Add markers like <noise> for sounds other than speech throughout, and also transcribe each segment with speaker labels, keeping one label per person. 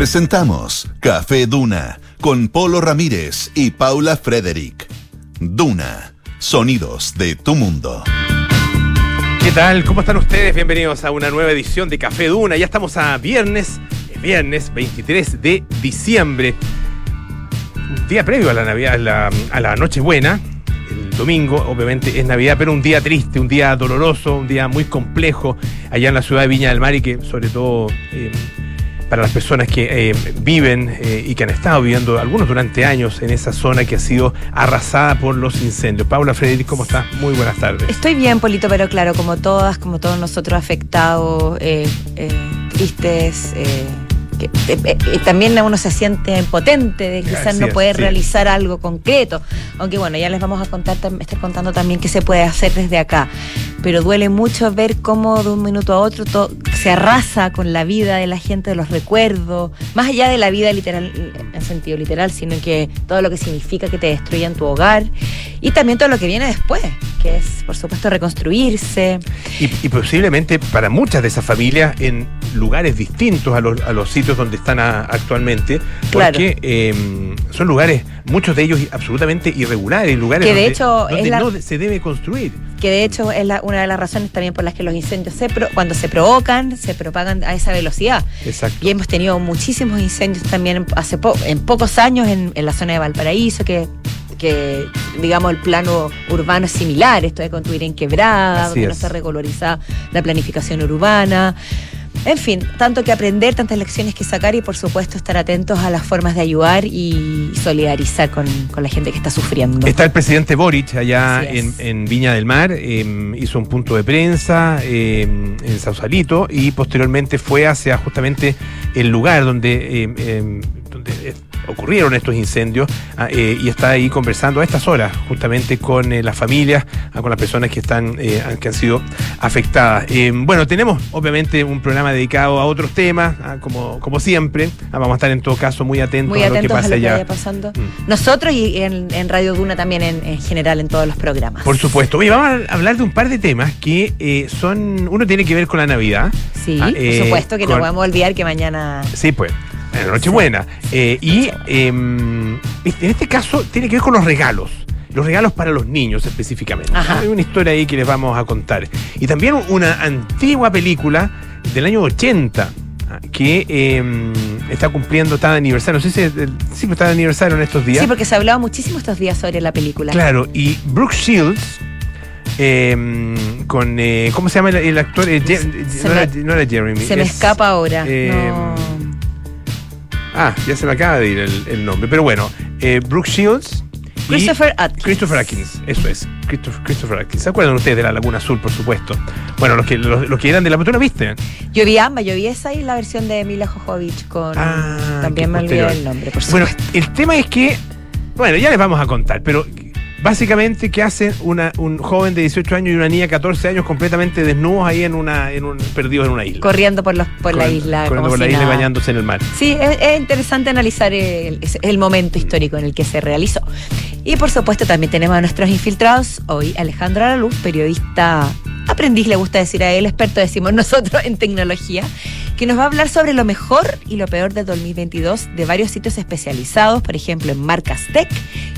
Speaker 1: Presentamos Café Duna con Polo Ramírez y Paula Frederick. Duna, sonidos de tu mundo.
Speaker 2: ¿Qué tal? ¿Cómo están ustedes? Bienvenidos a una nueva edición de Café Duna. Ya estamos a viernes, viernes 23 de diciembre. Día previo a la Navidad, a la, a Nochebuena. El domingo, obviamente, es Navidad, pero un día triste, un día doloroso, un día muy complejo allá en la ciudad de Viña del Mar y que, sobre todo, eh, para las personas que eh, viven eh, y que han estado viviendo, algunos durante años, en esa zona que ha sido arrasada por los incendios. Paula Frederic, ¿cómo estás? Muy buenas tardes.
Speaker 3: Estoy bien, Polito, pero claro, como todas, como todos nosotros afectados, eh, eh, tristes. Que, eh, eh, también uno se siente impotente de quizás
Speaker 2: Así
Speaker 3: no
Speaker 2: es,
Speaker 3: poder
Speaker 2: sí.
Speaker 3: realizar algo concreto. Aunque bueno, ya les vamos a contar, estar contando también qué se puede hacer desde acá. Pero duele mucho ver cómo de un minuto a otro todo se arrasa con la vida de la gente, de los recuerdos, más allá de la vida literal, en sentido literal, sino que todo lo que significa que te destruyan tu hogar y también todo lo que viene después, que es, por supuesto, reconstruirse.
Speaker 2: Y, y posiblemente para muchas de esas familias en lugares distintos a los, a los sitios donde están a- actualmente,
Speaker 3: Claro.
Speaker 2: porque eh, son lugares, muchos de ellos absolutamente irregulares, lugares
Speaker 3: Que de
Speaker 2: donde,
Speaker 3: hecho
Speaker 2: donde
Speaker 3: es la-
Speaker 2: no se debe construir.
Speaker 3: que de hecho es la- una de las razones también por las que los incendios se pro- cuando se provocan, se propagan a esa velocidad.
Speaker 2: Exacto.
Speaker 3: Y hemos tenido muchísimos incendios también hace po- en pocos años en, en la zona de Valparaíso, que, que digamos el plano urbano es similar, esto de construir en quebrada, donde no
Speaker 2: es.
Speaker 3: está recolorizada la planificación urbana. En fin, tanto que aprender, tantas lecciones que sacar y por supuesto estar atentos a las formas de ayudar y solidarizar con, con la gente que está sufriendo.
Speaker 2: Está el presidente Boric allá en, Viña del Mar, eh, hizo un punto de prensa eh, en Sausalito y posteriormente fue hacia justamente el lugar donde, eh, donde ocurrieron estos incendios ah, eh, y está ahí conversando a estas horas justamente con eh, las familias, ah, con las personas que están eh, que han sido afectadas. Bueno, tenemos obviamente un programa dedicado a otros temas, ah, como, como siempre. Vamos a estar en todo caso muy atentos
Speaker 3: muy
Speaker 2: a lo que
Speaker 3: atentos a
Speaker 2: pasa
Speaker 3: lo que
Speaker 2: allá.
Speaker 3: vaya pasando.
Speaker 2: Mm.
Speaker 3: Nosotros y en, en Radio Duna también en, en general en todos los programas.
Speaker 2: Por supuesto. Oye, vamos a hablar de un par de temas que son. Uno tiene que ver con la Navidad.
Speaker 3: Sí, por supuesto que
Speaker 2: con-
Speaker 3: no podemos olvidar que mañana
Speaker 2: Sí, pues. La Nochebuena. Eh, y em, este- en este caso tiene que ver con los regalos. Los regalos para los niños específicamente.
Speaker 3: Ajá.
Speaker 2: Hay una historia ahí que les vamos a contar. Y también una antigua película del año 80 ah, que em, está cumpliendo, está de aniversario. No sé si, sí, está de aniversario en estos días.
Speaker 3: Sí, porque se ha hablado muchísimo estos días sobre la película.
Speaker 2: Claro, y Brooke Shields, eh, con, eh, ¿cómo se llama el, el actor? Eh, Je- no,
Speaker 3: me-
Speaker 2: era, no era Jeremy.
Speaker 3: Se me
Speaker 2: es-
Speaker 3: escapa ahora. no.
Speaker 2: Ah, ya se me acaba de ir el, el nombre. Pero bueno, eh, Brooke Shields.
Speaker 3: Christopher Atkins.
Speaker 2: Christopher Atkins, eso es. Christopher, Christopher Atkins. ¿Se acuerdan ustedes de la Laguna Azul, por supuesto? Bueno, los que, los, los que eran de la ¿tú la viste?
Speaker 3: Yo vi ambas, yo vi esa y la versión de Mila Jojovich con.
Speaker 2: Ah,
Speaker 3: también me olvidé el nombre, por
Speaker 2: Bueno,
Speaker 3: supuesto.
Speaker 2: el tema es que, bueno, ya les vamos a contar, pero básicamente que hace una, un joven de 18 años y una niña de 14 años completamente desnudos ahí en una, en un, perdidos en una isla.
Speaker 3: corriendo por, los, por la isla.
Speaker 2: Corriendo por la isla y bañándose en el mar.
Speaker 3: Sí, es, es interesante analizar el, el momento histórico en el que se realizó. Y por supuesto también tenemos a nuestros infiltrados. Hoy Alejandro Araluz, periodista aprendiz, le gusta decir a él, experto decimos nosotros en tecnología, que nos va a hablar sobre lo mejor y lo peor del 2022 de varios sitios especializados, por ejemplo en marcas tech,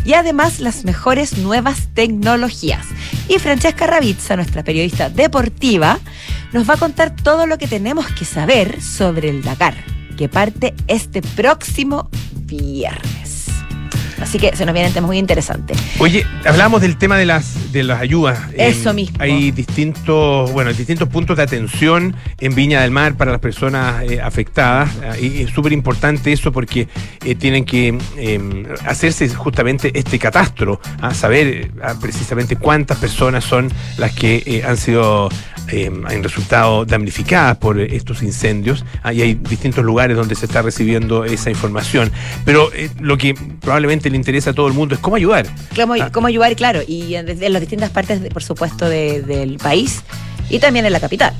Speaker 3: y además las mejores nuevas tecnologías. Y Francesca Ravizza, nuestra periodista deportiva, nos va a contar todo lo que tenemos que saber sobre el Dakar, que parte este próximo viernes. Así que se nos vienen temas muy interesantes.
Speaker 2: Oye, hablábamos del tema de las de las ayudas.
Speaker 3: Eso mismo.
Speaker 2: Hay distintos, bueno, distintos puntos de atención en Viña del Mar para las personas eh, afectadas. Ah, Y es súper importante eso porque eh, tienen que em, hacerse justamente este catastro, a saber eh, precisamente cuántas personas son las que eh, han sido em, han resultado damnificadas por eh, estos incendios. Ah, y hay distintos lugares donde se está recibiendo esa información. Pero eh, lo que probablemente le interesa a todo el mundo es cómo ayudar.
Speaker 3: ¿Cómo,
Speaker 2: Ah.
Speaker 3: cómo ayudar? Claro, y en, en las distintas partes, de- por supuesto, de- del país y también en la capital.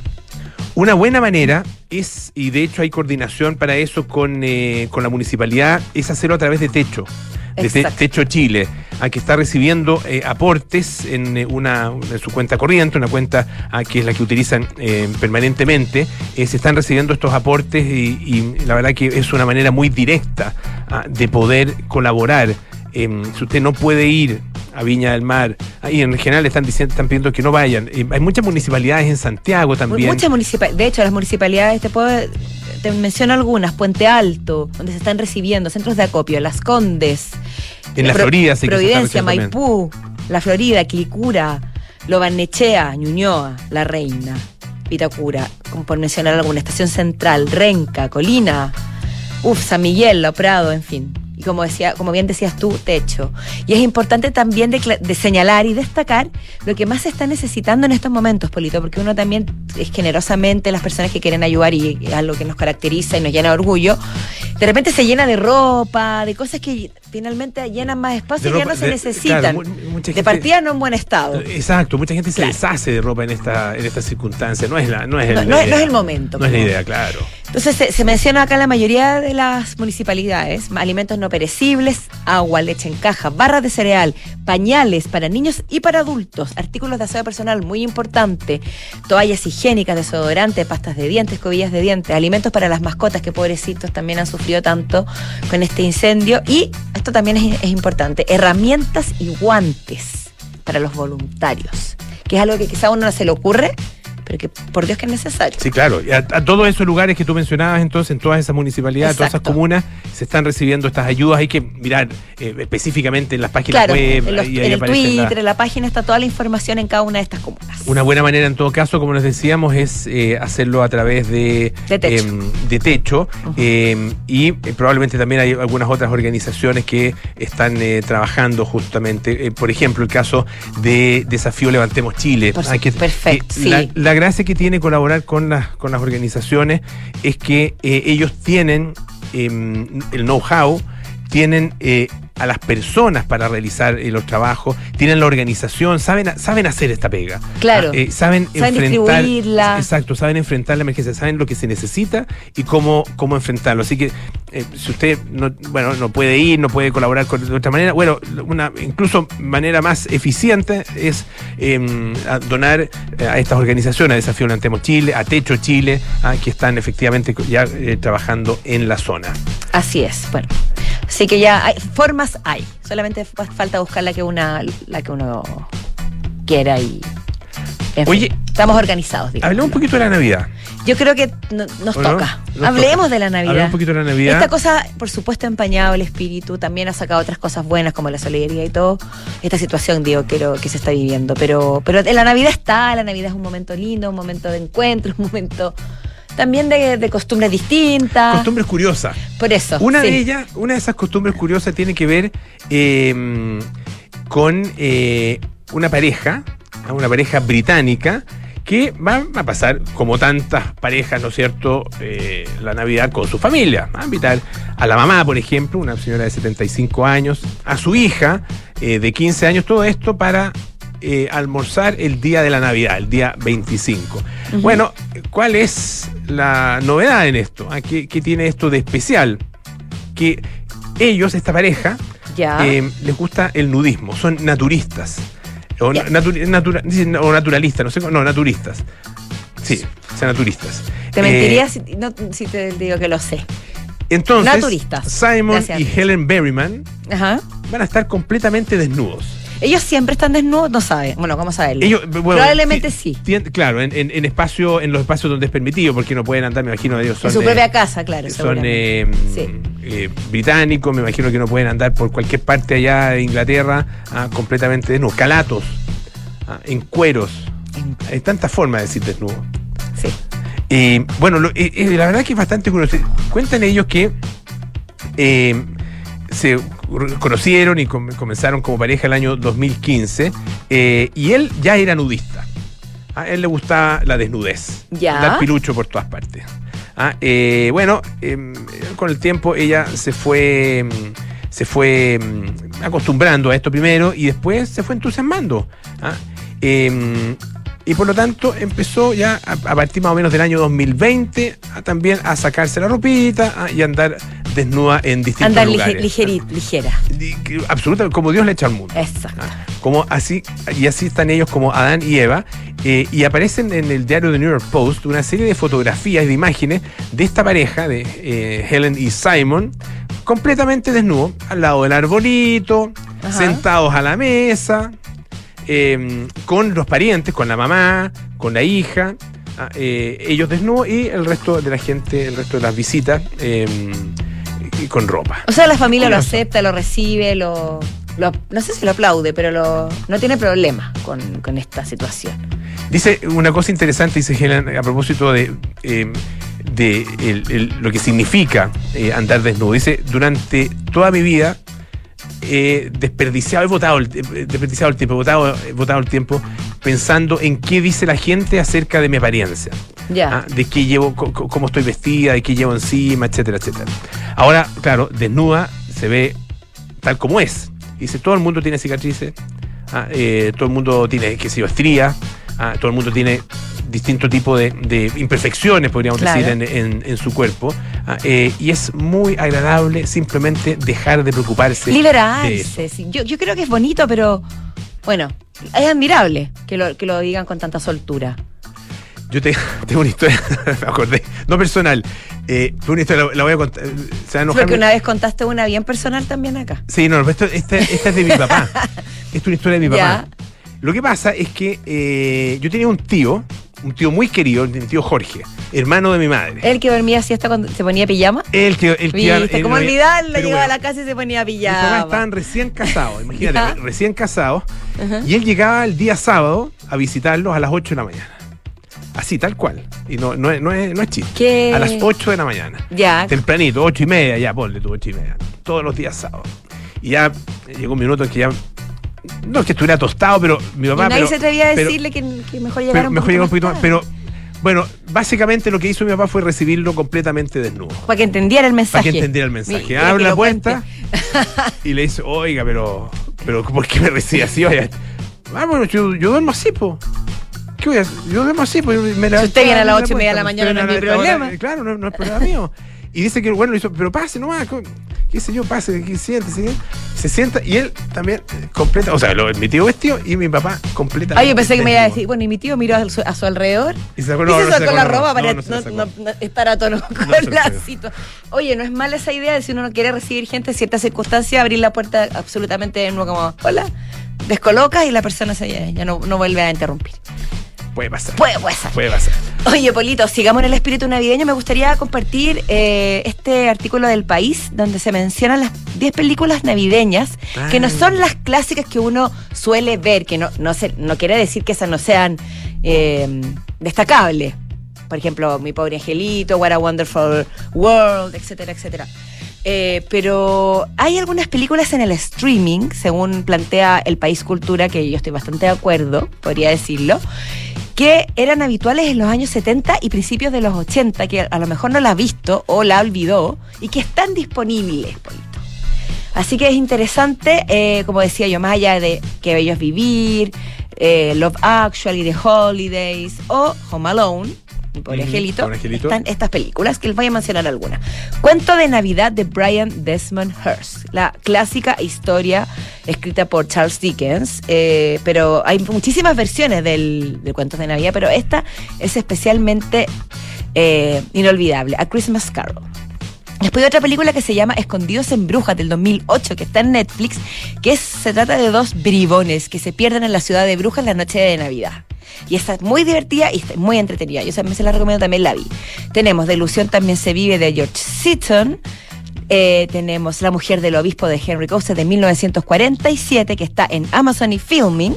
Speaker 2: Una buena manera es, y de hecho hay coordinación para eso con, eh, con la municipalidad, es hacerlo a través de techo. De Te-. Techo Chile, a que está recibiendo eh, aportes en, eh, una, en su cuenta corriente, una cuenta ah, que es la que utilizan eh, permanentemente. Se están recibiendo estos aportes y, y la verdad que es una manera muy directa ah, de poder colaborar. Em, si usted no puede ir a Viña del Mar, ahí en general están diciendo, están pidiendo que no vayan. Hay muchas municipalidades en Santiago también.
Speaker 3: Muchas municipalidades, de hecho, las municipalidades, te puedo, te menciono algunas, Puente Alto, donde se están recibiendo, centros de acopio, Las Condes,
Speaker 2: En la
Speaker 3: Pro-
Speaker 2: Florida, sí
Speaker 3: Providencia. Maipú, La Florida, Quilicura, Lobarnechea, Ñuñoa, La Reina, Vitacura, como por mencionar alguna, Estación Central, Renca, Colina, Uf, San Miguel, La Prado, en fin. Y como decía, como bien decías tú, techo. Y es importante también de, de señalar y destacar lo que más se está necesitando en estos momentos, Polito, porque uno también es generosamente las personas que quieren ayudar y es algo que nos caracteriza y nos llena de orgullo. De repente se llena de ropa, de cosas que finalmente llenan más espacio y ya no se
Speaker 2: de-
Speaker 3: necesitan.
Speaker 2: claro,
Speaker 3: de partida no en buen estado.
Speaker 2: Exacto, mucha gente se deshace de ropa en esta en estas circunstancias. No es la, no es el,
Speaker 3: No, no es- no
Speaker 2: idea.
Speaker 3: es el momento,
Speaker 2: No es la idea, claro.
Speaker 3: Entonces se, se menciona acá la mayoría de las municipalidades alimentos no perecibles, agua, leche en caja, barras de cereal, pañales para niños y para adultos, artículos de aseo personal muy importante, toallas higiénicas, desodorantes, pastas de dientes, cobillas de dientes, alimentos para las mascotas que pobrecitos también han sufrido tanto con este incendio y esto también es, importante, herramientas y guantes para los voluntarios, que es algo que quizá a uno no se le ocurre, pero que por Dios que es necesario.
Speaker 2: Sí, claro. Y a, a todos esos lugares que tú mencionabas, entonces, en todas esas municipalidades, todas esas comunas, se están recibiendo estas ayudas. Hay que mirar eh, específicamente en las páginas
Speaker 3: Claro,
Speaker 2: web.
Speaker 3: en, los-
Speaker 2: ahí- ahí
Speaker 3: en el
Speaker 2: aparecen la-
Speaker 3: Twitter, en la página está toda la información en cada una de estas comunas.
Speaker 2: Una buena manera, en todo caso, como les decíamos, es eh, hacerlo a través de,
Speaker 3: De Techo.
Speaker 2: em, de techo.
Speaker 3: Ujú.
Speaker 2: em, y eh, probablemente también hay algunas otras organizaciones que están trabajando justamente. por ejemplo, el caso de Desafío Levantemos Chile.
Speaker 3: Por
Speaker 2: Hay que-
Speaker 3: perfecto,
Speaker 2: la,
Speaker 3: sí.
Speaker 2: La gracia que tiene colaborar con las, con las organizaciones es que eh, ellos tienen em, el know-how, tienen eh, a las personas para realizar eh, los trabajos, tienen la organización, saben, saben hacer esta pega.
Speaker 3: Claro.
Speaker 2: Ah, eh, saben,
Speaker 3: Saben
Speaker 2: enfrentar.
Speaker 3: distribuirla.
Speaker 2: Exacto, saben enfrentar la emergencia, saben lo que se necesita y cómo, cómo enfrentarlo. Así que eh, si usted no, bueno, no puede ir, no puede colaborar con, de otra manera, bueno, una incluso manera más eficiente es a donar a estas organizaciones, a Desafío Levantemos Chile, a Techo Chile, ah, que están efectivamente ya trabajando en la zona.
Speaker 3: Así es, bueno. Así que ya hay, formas hay. Solamente fa- falta buscar la que una, la que uno quiera y. en
Speaker 2: Oye,
Speaker 3: fin, estamos organizados, digamos.
Speaker 2: Hablemos un poquito de la Navidad.
Speaker 3: Yo creo que no- nos toca.
Speaker 2: Nos
Speaker 3: Hablemos
Speaker 2: toca.
Speaker 3: de la Navidad.
Speaker 2: Hablemos un poquito de la Navidad.
Speaker 3: Esta cosa, por supuesto, ha empañado el espíritu. También ha sacado otras cosas buenas como la solidaridad y todo. Esta situación, digo, que, lo- que se está viviendo. Pero, pero la Navidad está. La Navidad es un momento lindo, un momento de encuentro, <laughs> un momento también de, de costumbres distintas.
Speaker 2: Costumbres curiosas.
Speaker 3: Por eso.
Speaker 2: Una
Speaker 3: sí.
Speaker 2: de ellas, una de esas costumbres curiosas tiene que ver eh, con eh, una pareja, una pareja británica, que va a pasar, como tantas parejas, ¿no es cierto?, eh, la Navidad con su familia. Va a invitar a la mamá, por ejemplo, una señora de 75 años, a su hija eh, de 15 años, todo esto para eh, almorzar el día de la Navidad, el día 25. Bueno, ¿cuál es la novedad en esto? ¿Ah? ¿Qué, qué tiene esto de especial? Que ellos, esta pareja, eh, les gusta el nudismo, son naturistas. O,
Speaker 3: Ya.
Speaker 2: natu- natura- dicen- o naturalistas, no sé, no, naturistas. Sí, son naturistas.
Speaker 3: Te
Speaker 2: Eh,
Speaker 3: mentiría si, no- si te digo que lo sé.
Speaker 2: entonces,
Speaker 3: Naturistas.
Speaker 2: Simon
Speaker 3: Gracias.
Speaker 2: y Helen Berryman
Speaker 3: Ajá.
Speaker 2: van a estar completamente desnudos.
Speaker 3: Ellos siempre están desnudos, no saben. Bueno, ¿cómo saberlo?
Speaker 2: Ellos, bueno,
Speaker 3: Probablemente sí.
Speaker 2: claro, en, en- en espacio, en los espacios donde es permitido, porque no pueden andar, me imagino, ellos son.
Speaker 3: en su
Speaker 2: eh,
Speaker 3: propia casa, claro.
Speaker 2: son eh,
Speaker 3: Sí.
Speaker 2: eh, británicos, me imagino que no pueden andar por cualquier parte allá de Inglaterra ah, completamente desnudos. Calatos, ah, en cueros.
Speaker 3: En-
Speaker 2: Hay tantas formas de decir desnudo.
Speaker 3: sí.
Speaker 2: Eh, bueno, lo- eh, la verdad que es bastante curioso. Cuentan ellos que se conocieron y com- comenzaron como pareja el año 2015 eh, y él ya era nudista. A él le gustaba la desnudez,
Speaker 3: Ya.
Speaker 2: dar pilucho por todas partes. Ah, eh, bueno, eh, con el tiempo ella se fue, mm, se fue mm, acostumbrando a esto primero y después se fue entusiasmando. Ah, eh, y por lo tanto empezó ya a, a partir más o menos del año 2020 a también a sacarse la ropita ah, y andar desnuda en distintos
Speaker 3: Andar
Speaker 2: lugares.
Speaker 3: ligeri- ligera.
Speaker 2: Di- que- Absolutamente, como Dios le echa al mundo.
Speaker 3: Exacto.
Speaker 2: Ah, Como así, y así están ellos como Adán y Eva, eh, y aparecen en el diario The New York Post una serie de fotografías y de imágenes de esta pareja, de eh, Helen y Simon, completamente desnudos, al lado del arbolito,
Speaker 3: Ajá.
Speaker 2: sentados a la mesa, eh, con los parientes, con la mamá, con la hija, ah, eh, ellos desnudos y el resto de la gente, el resto de las visitas eh, y con ropa.
Speaker 3: O sea, la familia lo acepta, lo recibe, lo, lo- no sé si lo aplaude, pero lo, no tiene problema con, con esta situación.
Speaker 2: Dice una cosa interesante, dice Helen, a propósito de, eh, de el- el- lo que significa eh, andar desnudo. Dice, durante toda mi vida desperdiciado, he votado el, he desperdiciado el tiempo, he votado, he votado el tiempo pensando en qué dice la gente acerca de mi apariencia.
Speaker 3: Ya.
Speaker 2: Ah, de qué llevo, cómo estoy vestida, de qué llevo encima, etcétera, etcétera. Ahora, claro, desnuda se ve tal como es. Dice, todo el mundo tiene cicatrices, ah, eh, todo el mundo tiene, qué sé yo, estrías, ah, todo el mundo tiene distinto tipo de, de imperfecciones, podríamos
Speaker 3: Claro.
Speaker 2: decir, en, en- en su cuerpo. ah, eh, y es muy agradable simplemente dejar de preocuparse. de.
Speaker 3: Liberarse. sí. Yo, yo creo que es bonito, pero bueno, es admirable que lo, que lo digan con tanta soltura.
Speaker 2: Yo te- <laughs> tengo una historia, <laughs> me acordé, no personal, eh, pero una historia, la, la voy a contar. eh, Se va a
Speaker 3: Porque
Speaker 2: mi-
Speaker 3: una vez contaste una bien personal también acá.
Speaker 2: Sí, no, esta, esta es de mi papá. <laughs> Esta es una historia de mi
Speaker 3: Ya.
Speaker 2: Lo que pasa es que eh, yo tenía un tío, un tío muy querido, mi tío Jorge, hermano de mi madre.
Speaker 3: El que dormía siesta cuando se ponía pijama.
Speaker 2: El que, el que
Speaker 3: Viste,
Speaker 2: él
Speaker 3: ¿cómo olvidarlo? Llegaba
Speaker 2: bueno,
Speaker 3: a la casa y se ponía
Speaker 2: Mis papás
Speaker 3: pijama.
Speaker 2: estaban recién casados, imagínate,
Speaker 3: Ya.
Speaker 2: recién casados. Y él llegaba el día sábado a visitarlos a las 8 de la mañana. Así, tal cual. Y no, no, es, no, es, no es chiste.
Speaker 3: ¿Qué?
Speaker 2: A las 8 de la mañana.
Speaker 3: Ya.
Speaker 2: Tempranito, ocho y media, ya, ponle tú, ocho y media. Todos los días sábados. Y ya llegó un minuto en que ya. No es que estuviera tostado, pero mi
Speaker 3: Y
Speaker 2: papá.
Speaker 3: nadie
Speaker 2: pero-
Speaker 3: se atrevía a
Speaker 2: pero-
Speaker 3: decirle que, que mejor llegara un
Speaker 2: mejor
Speaker 3: poquito
Speaker 2: un poquito más. Pero bueno, básicamente lo que hizo mi papá fue recibirlo completamente desnudo.
Speaker 3: Para que entendiera el mensaje.
Speaker 2: Para que entendiera el mensaje. Abre la puerta y le dice, oiga, pero. pero ¿Por qué me recibe así? Oiga, ah, bueno, yo, yo duermo así, po. ¿Qué voy a hacer? Yo duermo así, pues. Me levanto
Speaker 3: usted viene a las ocho y media de la mañana, no es mi
Speaker 2: hora,
Speaker 3: problema.
Speaker 2: Claro, no, no es problema mío. Y dice que bueno hizo, pero pase nomás, qué sé yo, pase, que siéntese. Se sienta y él también eh, completa, o sea, lo, mi tío vestido y mi papá completa.
Speaker 3: Ay, yo pensé que me iba a decir, bueno, y mi tío miró a su, a su alrededor
Speaker 2: Y se sacó,
Speaker 3: y
Speaker 2: no,
Speaker 3: se
Speaker 2: no
Speaker 3: sacó la
Speaker 2: no,
Speaker 3: ropa para
Speaker 2: se la
Speaker 3: estar a tono <laughs> con
Speaker 2: se la
Speaker 3: la
Speaker 2: sacó.
Speaker 3: situación. Oye, no es mala esa idea de si uno no quiere recibir gente en ciertas circunstancias, abrir la puerta absolutamente de nuevo como, hola, descolocas y la persona se, ya, ya no, no vuelve a interrumpir.
Speaker 2: Puede pasar.
Speaker 3: Puede pasar.
Speaker 2: Puede pasar.
Speaker 3: Oye, Polito, sigamos en el espíritu navideño. Me gustaría compartir eh, este artículo del país donde se mencionan las 10 películas navideñas que no son las clásicas que uno suele ver, que no, no, se, no quiere decir que esas no sean eh, destacables. Por ejemplo, Mi pobre angelito, What a Wonderful World, etcétera, etcétera. Eh, pero hay algunas películas en el streaming, según plantea el País Cultura, que yo estoy bastante de acuerdo, podría decirlo, que eran habituales en los años 70 y principios de los 80, que a lo mejor no la ha visto o la olvidó y que están disponibles, Polito. Así que es interesante, eh, como decía yo, más allá de Que Bello es Vivir, eh, Love Actually, The Holidays o Home Alone, mi pobre angelito, están estas películas que les voy a mencionar algunas. Cuento de Navidad de Brian Desmond Hurst, la clásica historia escrita por Charles Dickens, eh, pero hay muchísimas versiones del, de Cuentos de Navidad, pero esta es especialmente eh, inolvidable, A Christmas Carol. Después hay otra película que se llama Escondidos en Brujas del 2008, que está en Netflix, que se trata de dos bribones que se pierden en la ciudad de Brujas la noche de Navidad. Y está muy divertida y muy entretenida. Yo también se la recomiendo, también la vi. Tenemos De Ilusión también se vive de George Seaton. Eh, tenemos La mujer del obispo de Henry Coase de 1947, que está en Amazon y Filming.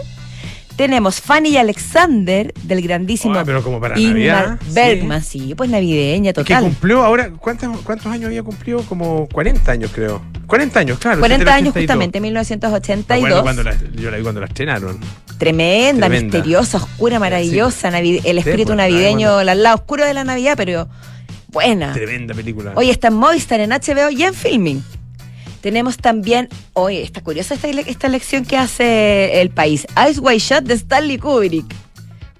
Speaker 3: Tenemos Fanny y Alexander del grandísimo
Speaker 2: Ah, pero como para
Speaker 3: Ingmar
Speaker 2: Navidad, sí.
Speaker 3: Bergman, sí. pues navideña
Speaker 2: Que
Speaker 3: total.
Speaker 2: cumplió ahora, ¿cuántos, ¿cuántos años había cumplido? Como 40 años, creo. 40 años, claro.
Speaker 3: 40 años
Speaker 2: 82.
Speaker 3: justamente,
Speaker 2: Me
Speaker 3: 1982.
Speaker 2: acuerdo cuando la- yo la vi cuando la estrenaron.
Speaker 3: Tremenda,
Speaker 2: Tremenda.
Speaker 3: misteriosa, oscura, maravillosa. navi- el espíritu
Speaker 2: pues,
Speaker 3: navideño, al lado oscuro de la Navidad, pero buena.
Speaker 2: Tremenda película.
Speaker 3: Hoy está en Movistar, en HBO y en Filming. Tenemos también, oye, está curiosa esta, esta elección que hace el país. Ice White Shot de Stanley Kubrick.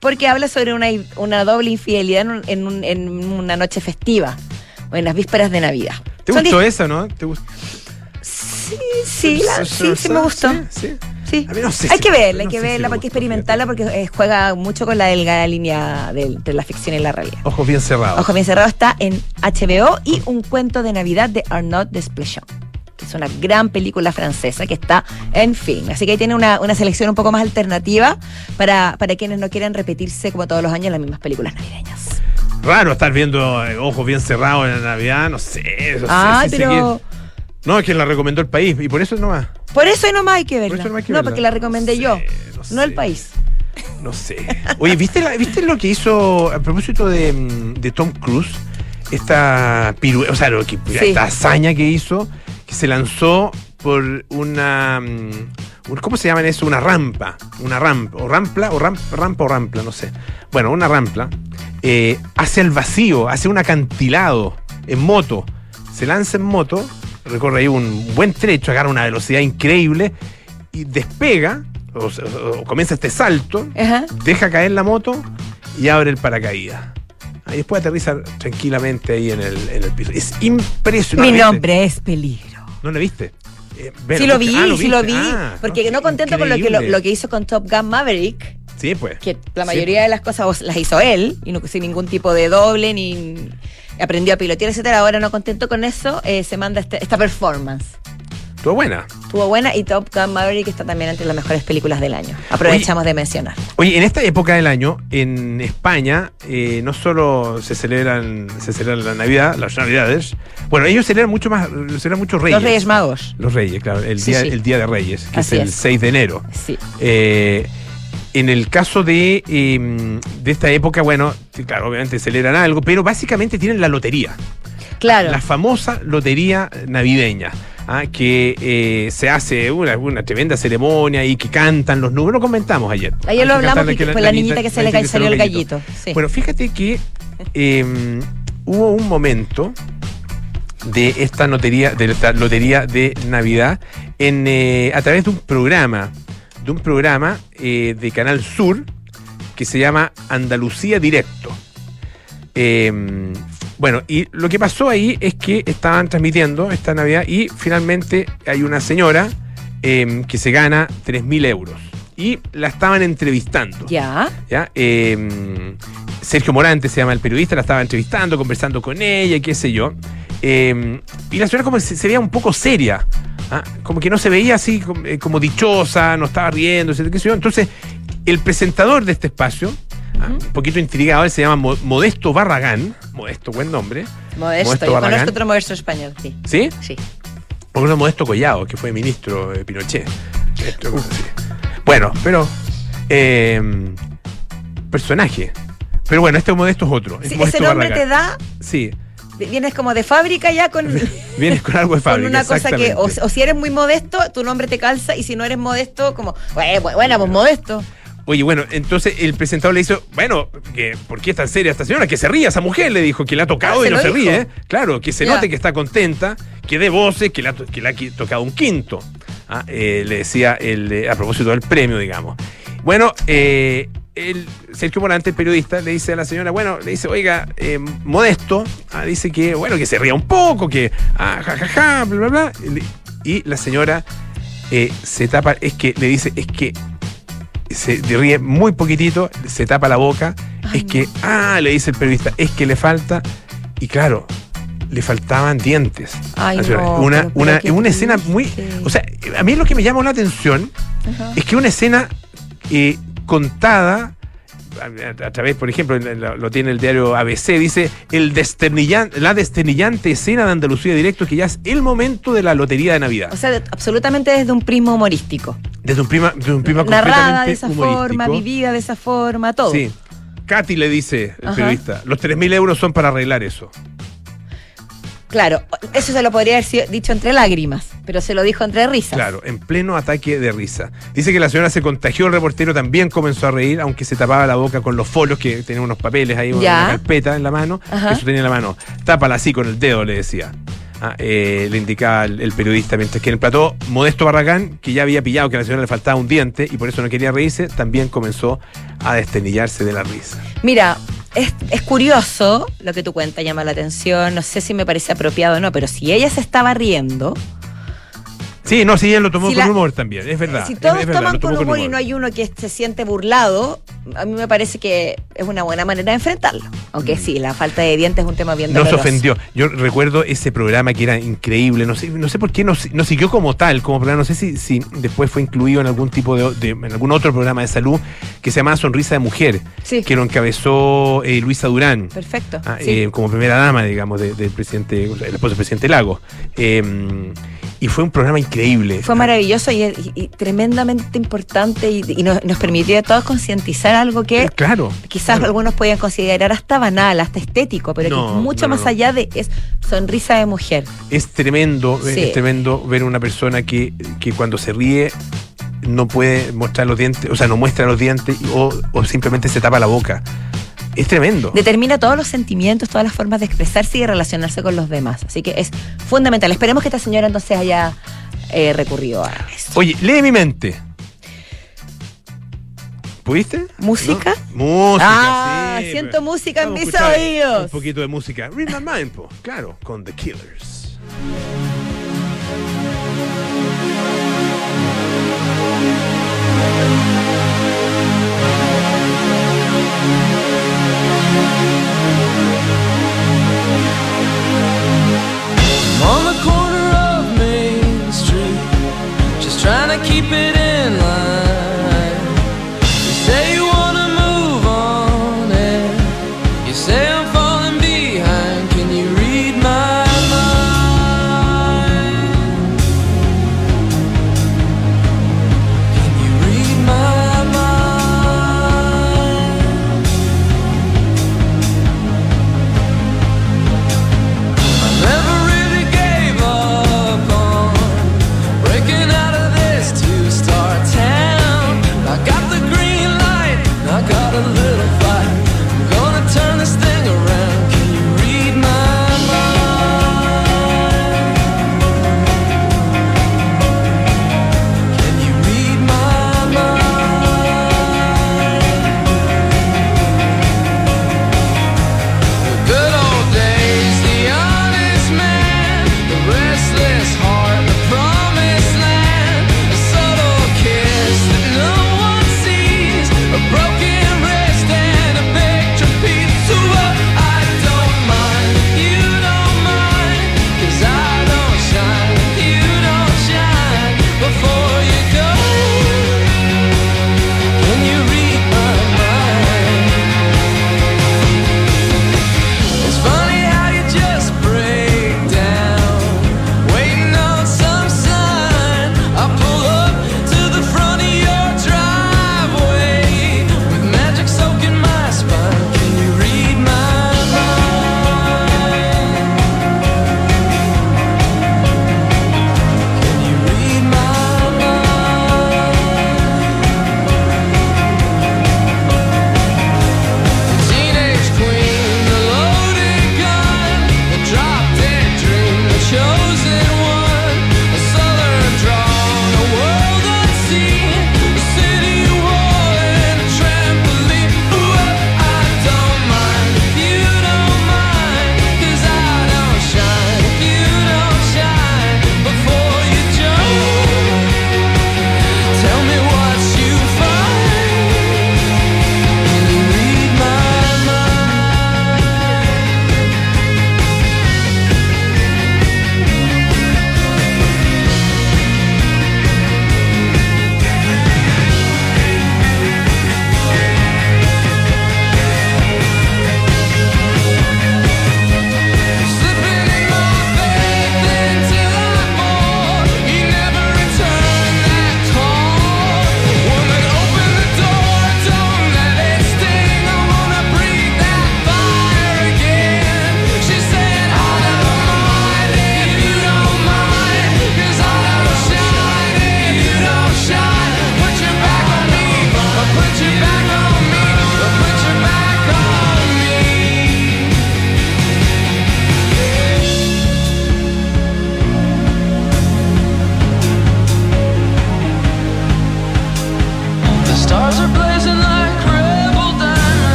Speaker 3: Porque habla sobre una, una doble infidelidad en, un- en un- en una noche festiva o en las vísperas de Navidad.
Speaker 2: ¿Te
Speaker 3: Son
Speaker 2: gustó esa, no? ¿Te gustó?
Speaker 3: Sí, sí, la- sí, sí me gustó.
Speaker 2: Sí, sí.
Speaker 3: Sí.
Speaker 2: A mí no sé
Speaker 3: hay
Speaker 2: si-
Speaker 3: que verla, hay
Speaker 2: no
Speaker 3: que
Speaker 2: si
Speaker 3: verla,
Speaker 2: me
Speaker 3: porque
Speaker 2: gustó,
Speaker 3: experimentarla, porque eh, juega mucho con la delgada línea de, entre la ficción y la realidad.
Speaker 2: Ojos bien cerrados.
Speaker 3: Ojo bien cerrado está en HBO y Un cuento de Navidad de Arnaud Desplechin, que es una gran película francesa que está en film. Así que ahí tiene una, una selección un poco más alternativa para, para quienes no quieran repetirse como todos los años las mismas películas navideñas.
Speaker 2: Raro estar viendo eh, ojos bien cerrados en la Navidad, no sé. No, sé
Speaker 3: Ay,
Speaker 2: si
Speaker 3: pero
Speaker 2: seguir- No, es que la recomendó el país y por eso nomás.
Speaker 3: por eso nomás hay que verla.
Speaker 2: eso nomás hay que
Speaker 3: no,
Speaker 2: verla.
Speaker 3: porque la recomendé
Speaker 2: No
Speaker 3: yo,
Speaker 2: sé, no
Speaker 3: no el
Speaker 2: sé.
Speaker 3: país.
Speaker 2: No sé. Oye, ¿viste, la- ¿viste lo que hizo a propósito de, de Tom Cruise? Esta pirue- o sea, lo que,
Speaker 3: Sí.
Speaker 2: esta hazaña que hizo, que se lanzó por una. mm, ¿Cómo se llama eso? Una rampa. Una rampa. O rampla, o ram- rampa o rampla, no sé. Bueno, una rampla. eh, hacia el vacío, hacia un acantilado, en moto. Se lanza en moto, recorre ahí un buen trecho, agarra una velocidad increíble y despega, o, o- o comienza este salto,
Speaker 3: Ajá.
Speaker 2: deja caer la moto y abre el paracaídas. Ahí después aterriza tranquilamente ahí en el, en el piso. Es impresionante.
Speaker 3: Mi nombre es Peligro.
Speaker 2: ¿No lo viste? Eh,
Speaker 3: Sí lo vi,
Speaker 2: ah,
Speaker 3: sí lo vi.
Speaker 2: Ah,
Speaker 3: porque no contento con lo que, lo, que hizo con Top Gun Maverick,
Speaker 2: Sí, pues.
Speaker 3: que la
Speaker 2: Sí,
Speaker 3: mayoría de las cosas las hizo él, y no, sin ningún tipo de doble, ni aprendió a pilotear, etcétera. Ahora no contento con eso, eh, se manda este- esta performance.
Speaker 2: Estuvo buena.
Speaker 3: Estuvo buena y Top Gun Maverick está también entre las mejores películas del año. Aprovechamos de mencionar.
Speaker 2: Oye, en esta época del año, en España, eh, no solo se celebran, se celebra la Navidad, las Navidades, bueno, ellos celebran mucho más, celebran mucho Reyes.
Speaker 3: Los Reyes Magos.
Speaker 2: Los Reyes, claro, el,
Speaker 3: Sí,
Speaker 2: día,
Speaker 3: sí.
Speaker 2: el día de Reyes, que
Speaker 3: Así
Speaker 2: es el
Speaker 3: es.
Speaker 2: 6 de enero.
Speaker 3: Sí.
Speaker 2: Eh, en el caso de, eh, de esta época, bueno, claro, obviamente celebran algo, pero básicamente tienen la lotería.
Speaker 3: Claro.
Speaker 2: La famosa lotería navideña. Ah, que eh, se hace una, una tremenda ceremonia y que cantan los números, lo comentamos ayer.
Speaker 3: Ayer lo
Speaker 2: que
Speaker 3: hablamos
Speaker 2: cantarle
Speaker 3: que fue la niñita que se le salió el gallito. Sí.
Speaker 2: Bueno, fíjate que eh, hubo un momento de esta lotería, de esta lotería de Navidad en, eh, a través de un programa, de un programa eh, de Canal Sur que se llama Andalucía Directo. Bueno, y lo que pasó ahí es que estaban transmitiendo esta Navidad y finalmente hay una señora eh, que se gana 3.000 euros. Y la estaban entrevistando.
Speaker 3: ya.
Speaker 2: ¿ya? Eh, Sergio Morante se llama el periodista, la estaba entrevistando, conversando con ella, y qué sé yo. Eh, y la señora como se, se veía un poco seria, ¿ah? como que no se veía así como, eh, como dichosa, no estaba riendo, qué sé yo. Entonces, el presentador de este espacio, un poquito intrigado, él se llama Mo- Modesto Barragán, Modesto, buen nombre,
Speaker 3: Modesto.
Speaker 2: Modesto
Speaker 3: Yo
Speaker 2: Barragán.
Speaker 3: conozco otro modesto español, sí.
Speaker 2: ¿sí?
Speaker 3: Sí.
Speaker 2: Con Modesto Collado, que fue ministro de Pinochet. Esto, sí. Bueno, pero. eh, personaje. Pero bueno, este Modesto es otro. es
Speaker 3: Sí,
Speaker 2: Modesto
Speaker 3: ese nombre te da,
Speaker 2: Sí,
Speaker 3: vienes como de fábrica ya con, <laughs>
Speaker 2: vienes con algo de
Speaker 3: con
Speaker 2: fábrica.
Speaker 3: una cosa que, o, o si eres muy modesto, tu nombre te calza, y si no eres modesto, como, bueno, bueno pues modesto.
Speaker 2: Oye, bueno, entonces el presentador le hizo, bueno, que, ¿por qué es tan seria esta señora? Que se ría esa mujer, le dijo, que le ha tocado
Speaker 3: Ah,
Speaker 2: y
Speaker 3: ¿se
Speaker 2: no se
Speaker 3: dijo?
Speaker 2: ríe. Claro, que se note que está contenta, que dé voces, que le ha, to- que le ha qui- tocado un quinto. Ah, eh, le decía el, eh, a propósito del premio, digamos. Bueno, eh, el Sergio Morante, el periodista, le dice a la señora, bueno, le dice, oiga, eh, modesto, ah, dice que, bueno, que se ría un poco, que, ah, ja, ja, ja, bla, bla, bla. Y la señora eh, se tapa, es que le dice, es que se ríe muy poquitito, se tapa la boca,
Speaker 3: Ay,
Speaker 2: es que, ah, le dice el periodista, es que le falta, y claro, le faltaban dientes.
Speaker 3: Ay, no,
Speaker 2: una,
Speaker 3: pero-
Speaker 2: una, una escena muy, o sea, a mí lo que me llamó la atención
Speaker 3: Ajá.
Speaker 2: es que una escena eh, contada a, a través, por ejemplo, en- en lo, lo tiene el diario ABC, dice el desternillan- la desternillante escena de Andalucía Directo, que ya es el momento de la lotería de Navidad.
Speaker 3: O sea, de- absolutamente desde un prisma humorístico.
Speaker 2: Desde un prima, desde un prima
Speaker 3: Narrada de esa forma, vivida de esa forma, todo.
Speaker 2: Sí. Katy le dice, el
Speaker 3: Ajá.
Speaker 2: periodista, los 3.000 euros son para arreglar eso.
Speaker 3: Claro, eso se lo podría haber sido- dicho entre lágrimas, pero se lo dijo entre risas.
Speaker 2: Claro, en pleno ataque de risa. Dice que la señora se contagió, el reportero también comenzó a reír, aunque se tapaba la boca con los folios, que tenía unos papeles ahí,
Speaker 3: Ya.
Speaker 2: una carpeta en la mano,
Speaker 3: Ajá.
Speaker 2: que eso tenía en la mano. Tápala así con el dedo, le decía. Ah, eh, le indicaba el, el periodista, mientras que en el plató, Modesto Barragán, que ya había pillado que a la señora le faltaba un diente y por eso no quería reírse, también comenzó a desternillarse de la risa.
Speaker 3: Mira, es, es curioso lo que tú cuentas, llama la atención. No sé si me parece apropiado o no, pero si ella se estaba riendo,
Speaker 2: Sí, no, sí, ella lo tomó
Speaker 3: Si
Speaker 2: con
Speaker 3: la-
Speaker 2: humor también, es verdad.
Speaker 3: si todos
Speaker 2: es verdad,
Speaker 3: toman con humor y no hay uno que se siente burlado, a mí me parece que es una buena manera de enfrentarlo. Aunque sí, la falta de dientes es un tema bien doloroso.
Speaker 2: ofendió. Yo recuerdo ese programa que era increíble. No sé, no sé por qué no, no siguió como tal, como programa. No sé si, si después fue incluido en algún tipo de, de- en algún otro programa de salud que se llamaba Sonrisa de Mujer,
Speaker 3: Sí.
Speaker 2: que lo encabezó eh, Luisa Durán.
Speaker 3: Perfecto.
Speaker 2: Ah,
Speaker 3: sí.
Speaker 2: eh, como primera dama, digamos, de- del presidente, el esposo del presidente Lago. Eh, y fue un programa increíble.
Speaker 3: Fue maravilloso y, y- y tremendamente importante y, y nos, nos permitió a todos concientizar algo que
Speaker 2: Claro.
Speaker 3: quizás
Speaker 2: claro.
Speaker 3: algunos podían considerar hasta banal, hasta estético, pero que es mucho
Speaker 2: no,
Speaker 3: más
Speaker 2: no.
Speaker 3: allá de es sonrisa de mujer.
Speaker 2: Es tremendo, eh,
Speaker 3: Sí.
Speaker 2: es tremendo ver una persona que, que cuando se ríe no puede mostrar los dientes, o sea, no muestra los dientes o, o simplemente se tapa la boca. Es tremendo.
Speaker 3: Determina todos los sentimientos, todas las formas de expresarse y de relacionarse con los demás. Así que es fundamental. Esperemos que esta señora entonces haya eh, recurrido a eso.
Speaker 2: Oye, lee mi mente. ¿Pudiste?
Speaker 3: ¿Música?
Speaker 2: ¿No? Música,
Speaker 3: Ah,
Speaker 2: sí,
Speaker 3: siento
Speaker 2: pero-
Speaker 3: música en mis oídos.
Speaker 2: Un poquito de música. Read my mind, po. Claro, con The Killers.
Speaker 4: on the corner of Main Street, just trying to keep it in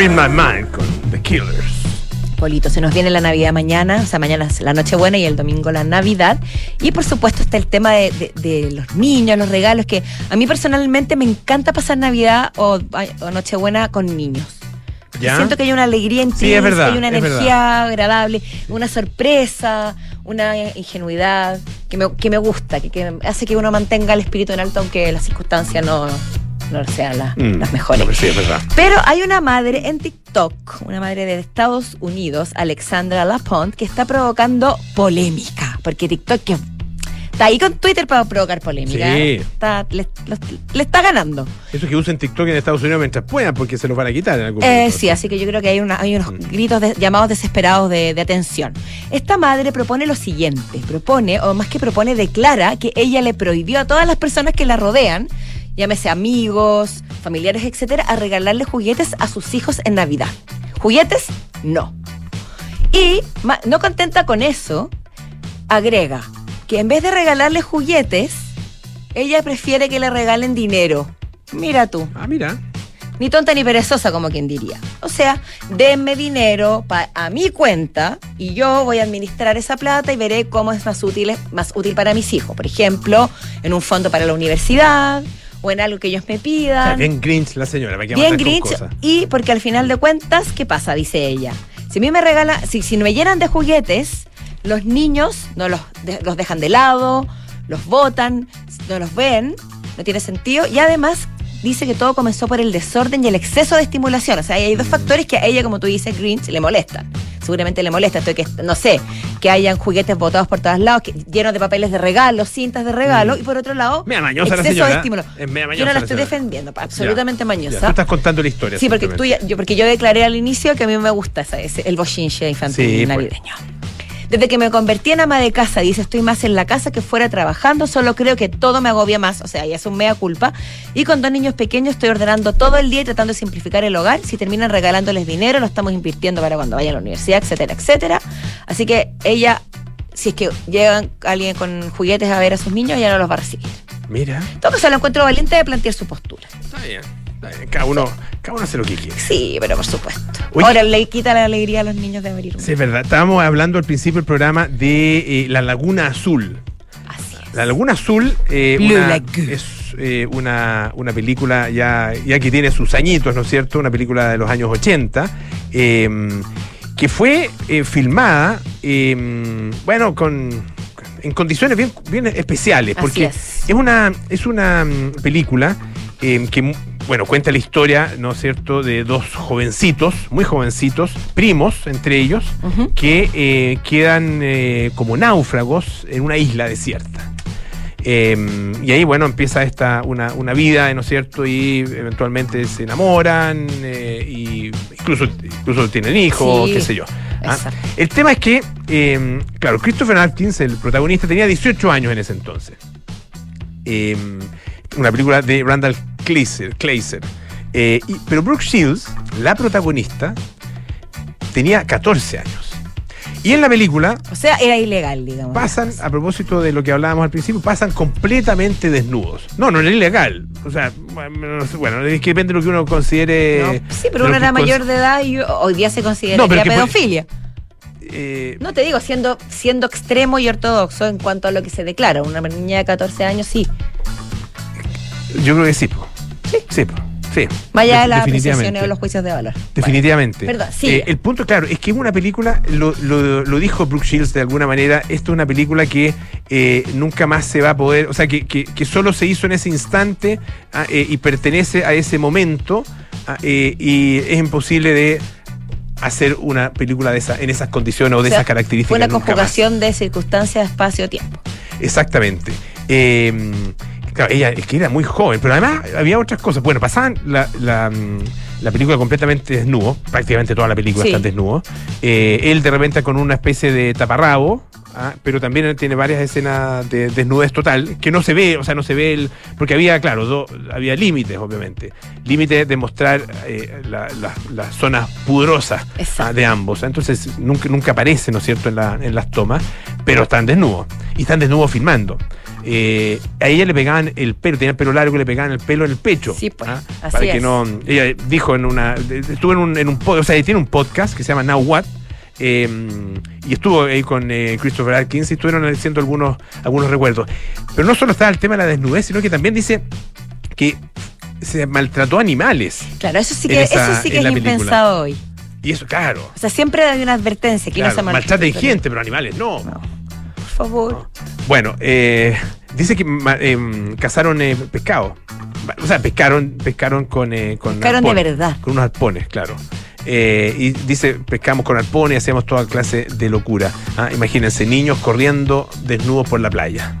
Speaker 4: Read My Mind
Speaker 2: con The Killers.
Speaker 3: Polito, se nos viene la Navidad mañana, o sea, mañana es la Nochebuena y el domingo la Navidad. Y por supuesto está el tema de, de- de los niños, los regalos, que a mí personalmente me encanta pasar Navidad o, o Nochebuena con niños.
Speaker 2: ¿Ya?
Speaker 3: Siento que hay una alegría
Speaker 2: Sí, es verdad,
Speaker 3: hay una energía agradable, una sorpresa, una ingenuidad que me, que me gusta, que, que hace que uno mantenga el espíritu en alto aunque las circunstancias no, no sean las,
Speaker 2: Mm,
Speaker 3: las mejores.
Speaker 2: no, pero sí, es verdad.
Speaker 3: Pero hay una madre en TikTok, una madre de Estados Unidos, Alexandra Lapont, que está provocando polémica. Porque TikTok que está ahí con Twitter para provocar polémica.
Speaker 2: Sí.
Speaker 3: ¿eh? Está- le, los- le está ganando.
Speaker 2: Eso que usen TikTok en Estados Unidos mientras puedan, porque se los van a quitar en algún
Speaker 3: Eh,
Speaker 2: momento.
Speaker 3: sí, así que yo creo que hay, una- hay unos
Speaker 2: Mm.
Speaker 3: gritos de- llamados desesperados de, de atención. Esta madre propone lo siguiente, propone, o más que propone, declara que ella le prohibió a todas las personas que la rodean, llámese amigos, familiares, etcétera, a regalarle juguetes a sus hijos en Navidad. ¿Juguetes? No. Y no contenta con eso, agrega que en vez de regalarle juguetes, ella prefiere que le regalen dinero. Mira tú.
Speaker 2: Ah, mira.
Speaker 3: Ni tonta ni perezosa, como quien diría. O sea, denme dinero pa- a mi cuenta y yo voy a administrar esa plata y veré cómo es más útil, más útil para mis hijos. Por ejemplo, en un fondo para la universidad o en algo que ellos me
Speaker 2: O sea,
Speaker 3: pidan.
Speaker 2: bien Grinch la señora, que
Speaker 3: Bien Grinch.
Speaker 2: cosas.
Speaker 3: Y porque al final de cuentas, ¿qué pasa? Dice ella. Si a mí me regala, si, si me llenan de juguetes, los niños no los, de- los dejan de lado, los botan, no los ven, no tiene sentido. Y además dice que todo comenzó por el desorden y el exceso de estimulación. O sea, hay dos
Speaker 2: Mm.
Speaker 3: factores que a ella, como tú dices, Grinch, le molestan. Seguramente le molesta esto que, no sé, que hayan juguetes botados por todos lados, que- llenos de papeles de regalo, cintas de regalo, y por otro lado,
Speaker 2: Mm. Mañosa la
Speaker 3: exceso
Speaker 2: señora.
Speaker 3: de estímulo.
Speaker 2: Es media
Speaker 3: Yo no la
Speaker 2: la
Speaker 3: estoy
Speaker 2: señora.
Speaker 3: defendiendo, absolutamente
Speaker 2: Ya,
Speaker 3: mañosa.
Speaker 2: tú estás contando la historia.
Speaker 3: Sí, porque tú ya- yo, porque yo declaré al inicio que a mí me gusta esa- ese- el bochinche infantil
Speaker 2: Sí, pues.
Speaker 3: Desde que me convertí en ama de casa, dice, estoy más en la casa que fuera trabajando, solo creo que todo me agobia más, o sea, ya es un mea culpa. Y con dos niños pequeños estoy ordenando todo el día y tratando de simplificar el hogar. Si terminan regalándoles dinero, lo estamos invirtiendo para cuando vayan a la universidad, etcétera, etcétera. Así que ella, si es que llegan alguien con juguetes a ver a sus niños, ella no los va a recibir.
Speaker 2: Mira,
Speaker 3: Todo se lo encuentro valiente de plantear su postura.
Speaker 2: está bien. Cada uno, cada uno hace lo que quiere.
Speaker 3: Sí, pero por supuesto.
Speaker 2: Oye.
Speaker 3: Ahora le quita la alegría a los niños de abrir un
Speaker 2: Sí, es verdad. Estábamos hablando al principio del programa de eh, la Laguna Azul.
Speaker 3: Así es.
Speaker 2: La Laguna Azul eh, una- es eh, una, una película ya, ya que tiene sus añitos, ¿no es cierto? Una película de los años 80, eh, que fue filmada, eh, bueno, con, en condiciones bien, bien especiales,
Speaker 3: Así
Speaker 2: porque
Speaker 3: es.
Speaker 2: es una, es una mm, película eh, que, bueno, cuenta la historia, ¿no es cierto?, de dos jovencitos, muy jovencitos, primos entre ellos, que eh, quedan eh, como náufragos en una isla desierta. Eh, y ahí, bueno, empieza esta una, una vida, ¿no es cierto? Y eventualmente se enamoran, eh, y incluso, incluso tienen hijos,
Speaker 3: Sí,
Speaker 2: qué sé yo. ¿ah? El tema es que, eh, claro, Christopher Atkins, el protagonista, tenía 18 años en ese entonces. Eh, una película de Randall Kleiser. Kleiser. Eh, y- pero Brooke Shields, la protagonista, tenía 14 años. Y en la película
Speaker 3: O sea, era ilegal, digamos.
Speaker 2: pasan, a propósito de lo que hablábamos al principio, pasan completamente desnudos. No, no era ilegal. O sea, bueno, es que depende de lo que uno considere.
Speaker 3: No, sí, pero uno era mayor de edad y hoy día se
Speaker 2: No, fue-
Speaker 3: pedofilia.
Speaker 2: eh,
Speaker 3: No te digo, siendo, siendo extremo y ortodoxo en cuanto a lo que se declara. Una niña de 14 años, sí.
Speaker 2: Yo creo que sí, po. Sí, po. Sí.
Speaker 3: Más allá de las apreciaciones o los juicios de valor.
Speaker 2: Definitivamente.
Speaker 3: Perdón, sigue.
Speaker 2: Eh, el punto, claro, es que es una película, lo, lo- lo dijo Brooke Shields de alguna manera, esto es una película que eh, nunca más se va a poder, o sea, que, que- que solo se hizo en ese instante ah, eh, y pertenece a ese momento ah, y es imposible de hacer una película de esa, en esas condiciones o de
Speaker 3: O sea,
Speaker 2: esas características.
Speaker 3: Fue una conjugación de circunstancias, espacio, tiempo.
Speaker 2: Exactamente. Eh, claro, ella es que era muy joven, pero además había otras cosas. Bueno, pasaban la, la, mm, la película completamente desnudo, prácticamente toda la película
Speaker 3: Sí.
Speaker 2: está desnudo. Eh, él de repente con una especie de taparrabo. Ah, pero también tiene varias escenas de desnudez total que no se ve, o sea, no se ve el. Porque había, claro, do- había límites, obviamente. Límites de mostrar eh, la- la- las zonas pudorosas
Speaker 3: Exacto.
Speaker 2: ah, de ambos. Entonces nunca, nunca aparece, ¿no es cierto?, en, la- en las tomas, pero están desnudos. y están desnudos filmando. Eh, a ella le pegaban el pelo, tenía el pelo largo, le pegaban el pelo en el pecho.
Speaker 3: Sí, pues,
Speaker 2: ¿ah?
Speaker 3: así
Speaker 2: Para que
Speaker 3: es.
Speaker 2: no. Ella dijo en una. Estuvo en un, en un o sea, tiene un podcast que se llama Now What. Eh, y estuvo ahí con eh, Christopher Atkins y estuvieron haciendo algunos, algunos recuerdos. Pero no solo está el tema de la desnudez, sino que también dice que se maltrató animales.
Speaker 3: Claro, eso sí que,
Speaker 2: esa-
Speaker 3: eso sí que es impensado hoy.
Speaker 2: Y eso, claro.
Speaker 3: O sea, siempre hay una advertencia que no
Speaker 2: claro
Speaker 3: se
Speaker 2: maltraten
Speaker 3: maltrate
Speaker 2: gente, pero animales no.
Speaker 3: No. Por favor.
Speaker 2: Bueno, eh, dice que em, cazaron eh, pescado. O sea, pescaron, pescaron con, eh, con
Speaker 3: Pescaron de verdad.
Speaker 2: Con unos arpones, claro. Eh, y dice, pescamos con arpones, hacíamos toda clase de locura. Ah, imagínense, niños corriendo desnudos por la playa.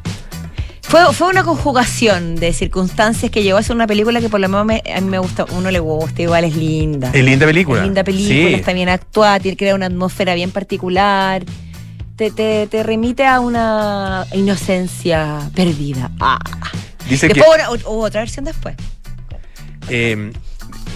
Speaker 3: Fue, fue una conjugación de circunstancias que llegó a ser una película que por lo menos me- a mí me gusta, uno le gusta, igual es linda.
Speaker 2: Es linda película.
Speaker 3: Es linda película,
Speaker 2: Sí.
Speaker 3: está bien actuada, tiene crea una atmósfera bien particular. Te, te, te remite a una inocencia perdida. Ah.
Speaker 2: Dice que
Speaker 3: Después hubo, hubo otra versión después.
Speaker 2: eh,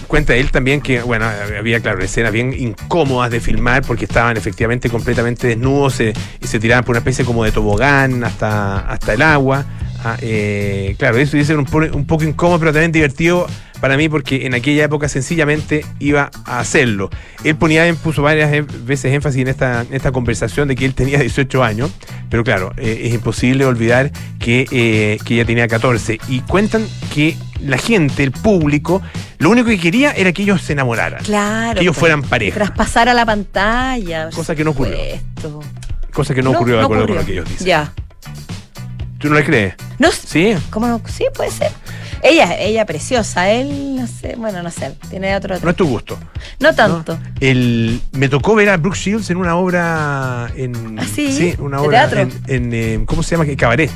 Speaker 2: cuenta él también que, bueno, había, claro, escenas bien incómodas de filmar porque estaban efectivamente completamente desnudos eh, y se tiraban por una especie como de tobogán hasta, hasta el agua. Ah, eh, claro, eso dice un, po- un poco incómodo, pero también divertido para mí porque en aquella época sencillamente iba a hacerlo. Él ponía, puso varias em- veces énfasis en esta, en esta conversación de que él tenía 18 años, pero claro, eh, es imposible olvidar que, que ella tenía 14. Y cuentan que la gente, el público, lo único que quería era que ellos se enamoraran.
Speaker 3: Claro.
Speaker 2: Que ellos
Speaker 3: pues,
Speaker 2: fueran pareja.
Speaker 3: Traspasar a la pantalla.
Speaker 2: Cosa que no ocurrió.
Speaker 3: supuesto.
Speaker 2: Cosa que no, ocurrió de acuerdo
Speaker 3: ocurrió.
Speaker 2: con lo que ellos dicen.
Speaker 3: Ya.
Speaker 2: ¿Tú no le crees?
Speaker 3: No,
Speaker 2: Sí.
Speaker 3: ¿Cómo no? Sí, puede ser. Ella, ella preciosa, él, no sé, bueno, no sé, tiene otro.
Speaker 2: No es tu gusto.
Speaker 3: No tanto.
Speaker 2: ¿no? El, me tocó ver a Brooke Shields en una obra en.
Speaker 3: ¿Ah, sí?
Speaker 2: una
Speaker 3: ¿De
Speaker 2: obra
Speaker 3: teatro?
Speaker 2: en, en, eh, ¿Cómo se llama? En Cabaret.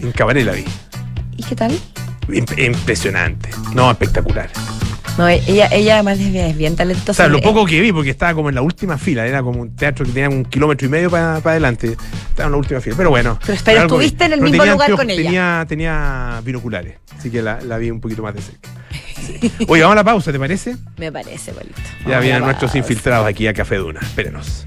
Speaker 2: En Cabaret la vi.
Speaker 3: ¿Y qué tal?
Speaker 2: Imp- Impresionante. No, espectacular.
Speaker 3: No, ella, ella además es bien, bien
Speaker 2: O
Speaker 3: talentosa.
Speaker 2: sea, lo
Speaker 3: Eh,
Speaker 2: poco que vi, porque estaba como en la última fila, era como un teatro que tenía un kilómetro y medio para adelante. Estaba en la última fila. Pero bueno.
Speaker 3: Pero- pero estuviste en el mismo lugar
Speaker 2: anteojos-
Speaker 3: con ella.
Speaker 2: Tenía, tenía binoculares, así que la, la vi un poquito más de cerca. Sí. <laughs> Oye, vamos a la pausa, ¿te parece?
Speaker 3: Me parece, bolito.
Speaker 2: Ya vienen nuestros
Speaker 3: infiltrados.
Speaker 2: infiltrados aquí a Café Duna. Espérenos.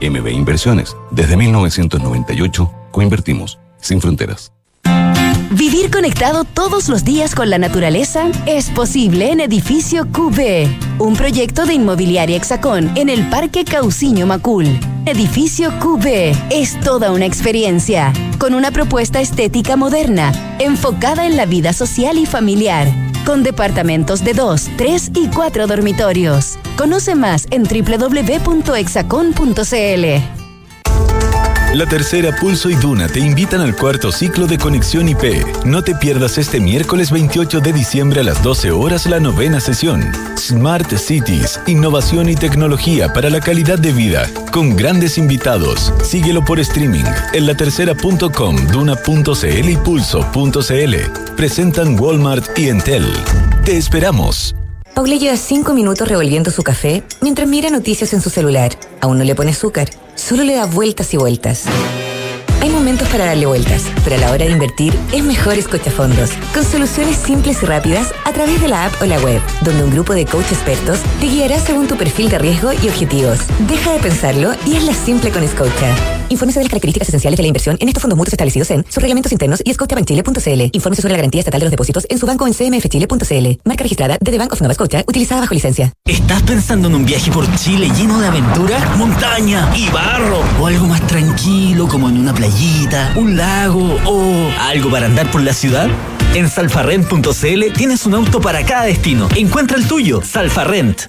Speaker 5: MB Inversiones, desde 1998, coinvertimos sin fronteras.
Speaker 6: Vivir conectado todos los días con la naturaleza es posible en Edificio QB, un proyecto de inmobiliaria Hexacón en el Parque Cauciño Macul. Edificio QB es toda una experiencia, con una propuesta estética moderna, enfocada en la vida social y familiar, con departamentos de 2, 3 y 4 dormitorios. Conoce más en www.hexacon.cl.
Speaker 7: La tercera Pulso y Duna te invitan al cuarto ciclo de Conexión IP. No te pierdas este miércoles 28 de diciembre a las 12 horas la novena sesión. Smart Cities, innovación y tecnología para la calidad de vida, con grandes invitados. Síguelo por streaming en latercera.com, duna.cl y pulso.cl. Presentan Walmart y Entel. Te esperamos.
Speaker 8: Paula lleva cinco minutos revolviendo su café mientras mira noticias en su celular. Aún no le pone azúcar, solo le da vueltas y vueltas. Hay momentos para darle vueltas, pero a la hora de invertir es mejor escuchafondos, con soluciones simples y rápidas a través de la app o la web, donde un grupo de coach expertos te guiará según tu perfil de riesgo y objetivos. Deja de pensarlo y hazla simple con Scotia. Infórmese de las características esenciales de la inversión en estos fondos mutuos establecidos en sus reglamentos internos y scotiabankchile.cl. Infórmese sobre la garantía estatal de los depósitos en su banco en cmfchile.cl. Marca registrada de The Bank of Nova Scotia, utilizada bajo licencia.
Speaker 9: ¿Estás pensando en un viaje por Chile lleno de aventura, montaña y barro? ¿O algo más tranquilo como en una playita, un lago o algo para andar por la ciudad? En salfarrent.cl tienes un auto para cada destino. Encuentra el tuyo, Salfarrent.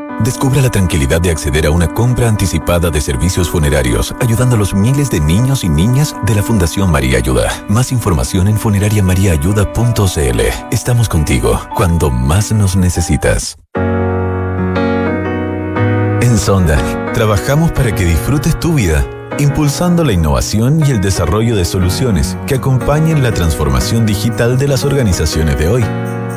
Speaker 7: Descubra la tranquilidad de acceder a una compra anticipada de servicios funerarios, ayudando a los miles de niños y niñas de la Fundación María Ayuda. Más información en funerariamariaayuda.cl. Estamos contigo cuando más nos necesitas. En Sonda, trabajamos para que disfrutes tu vida, impulsando la innovación y el desarrollo de soluciones que acompañen la transformación digital de las organizaciones de hoy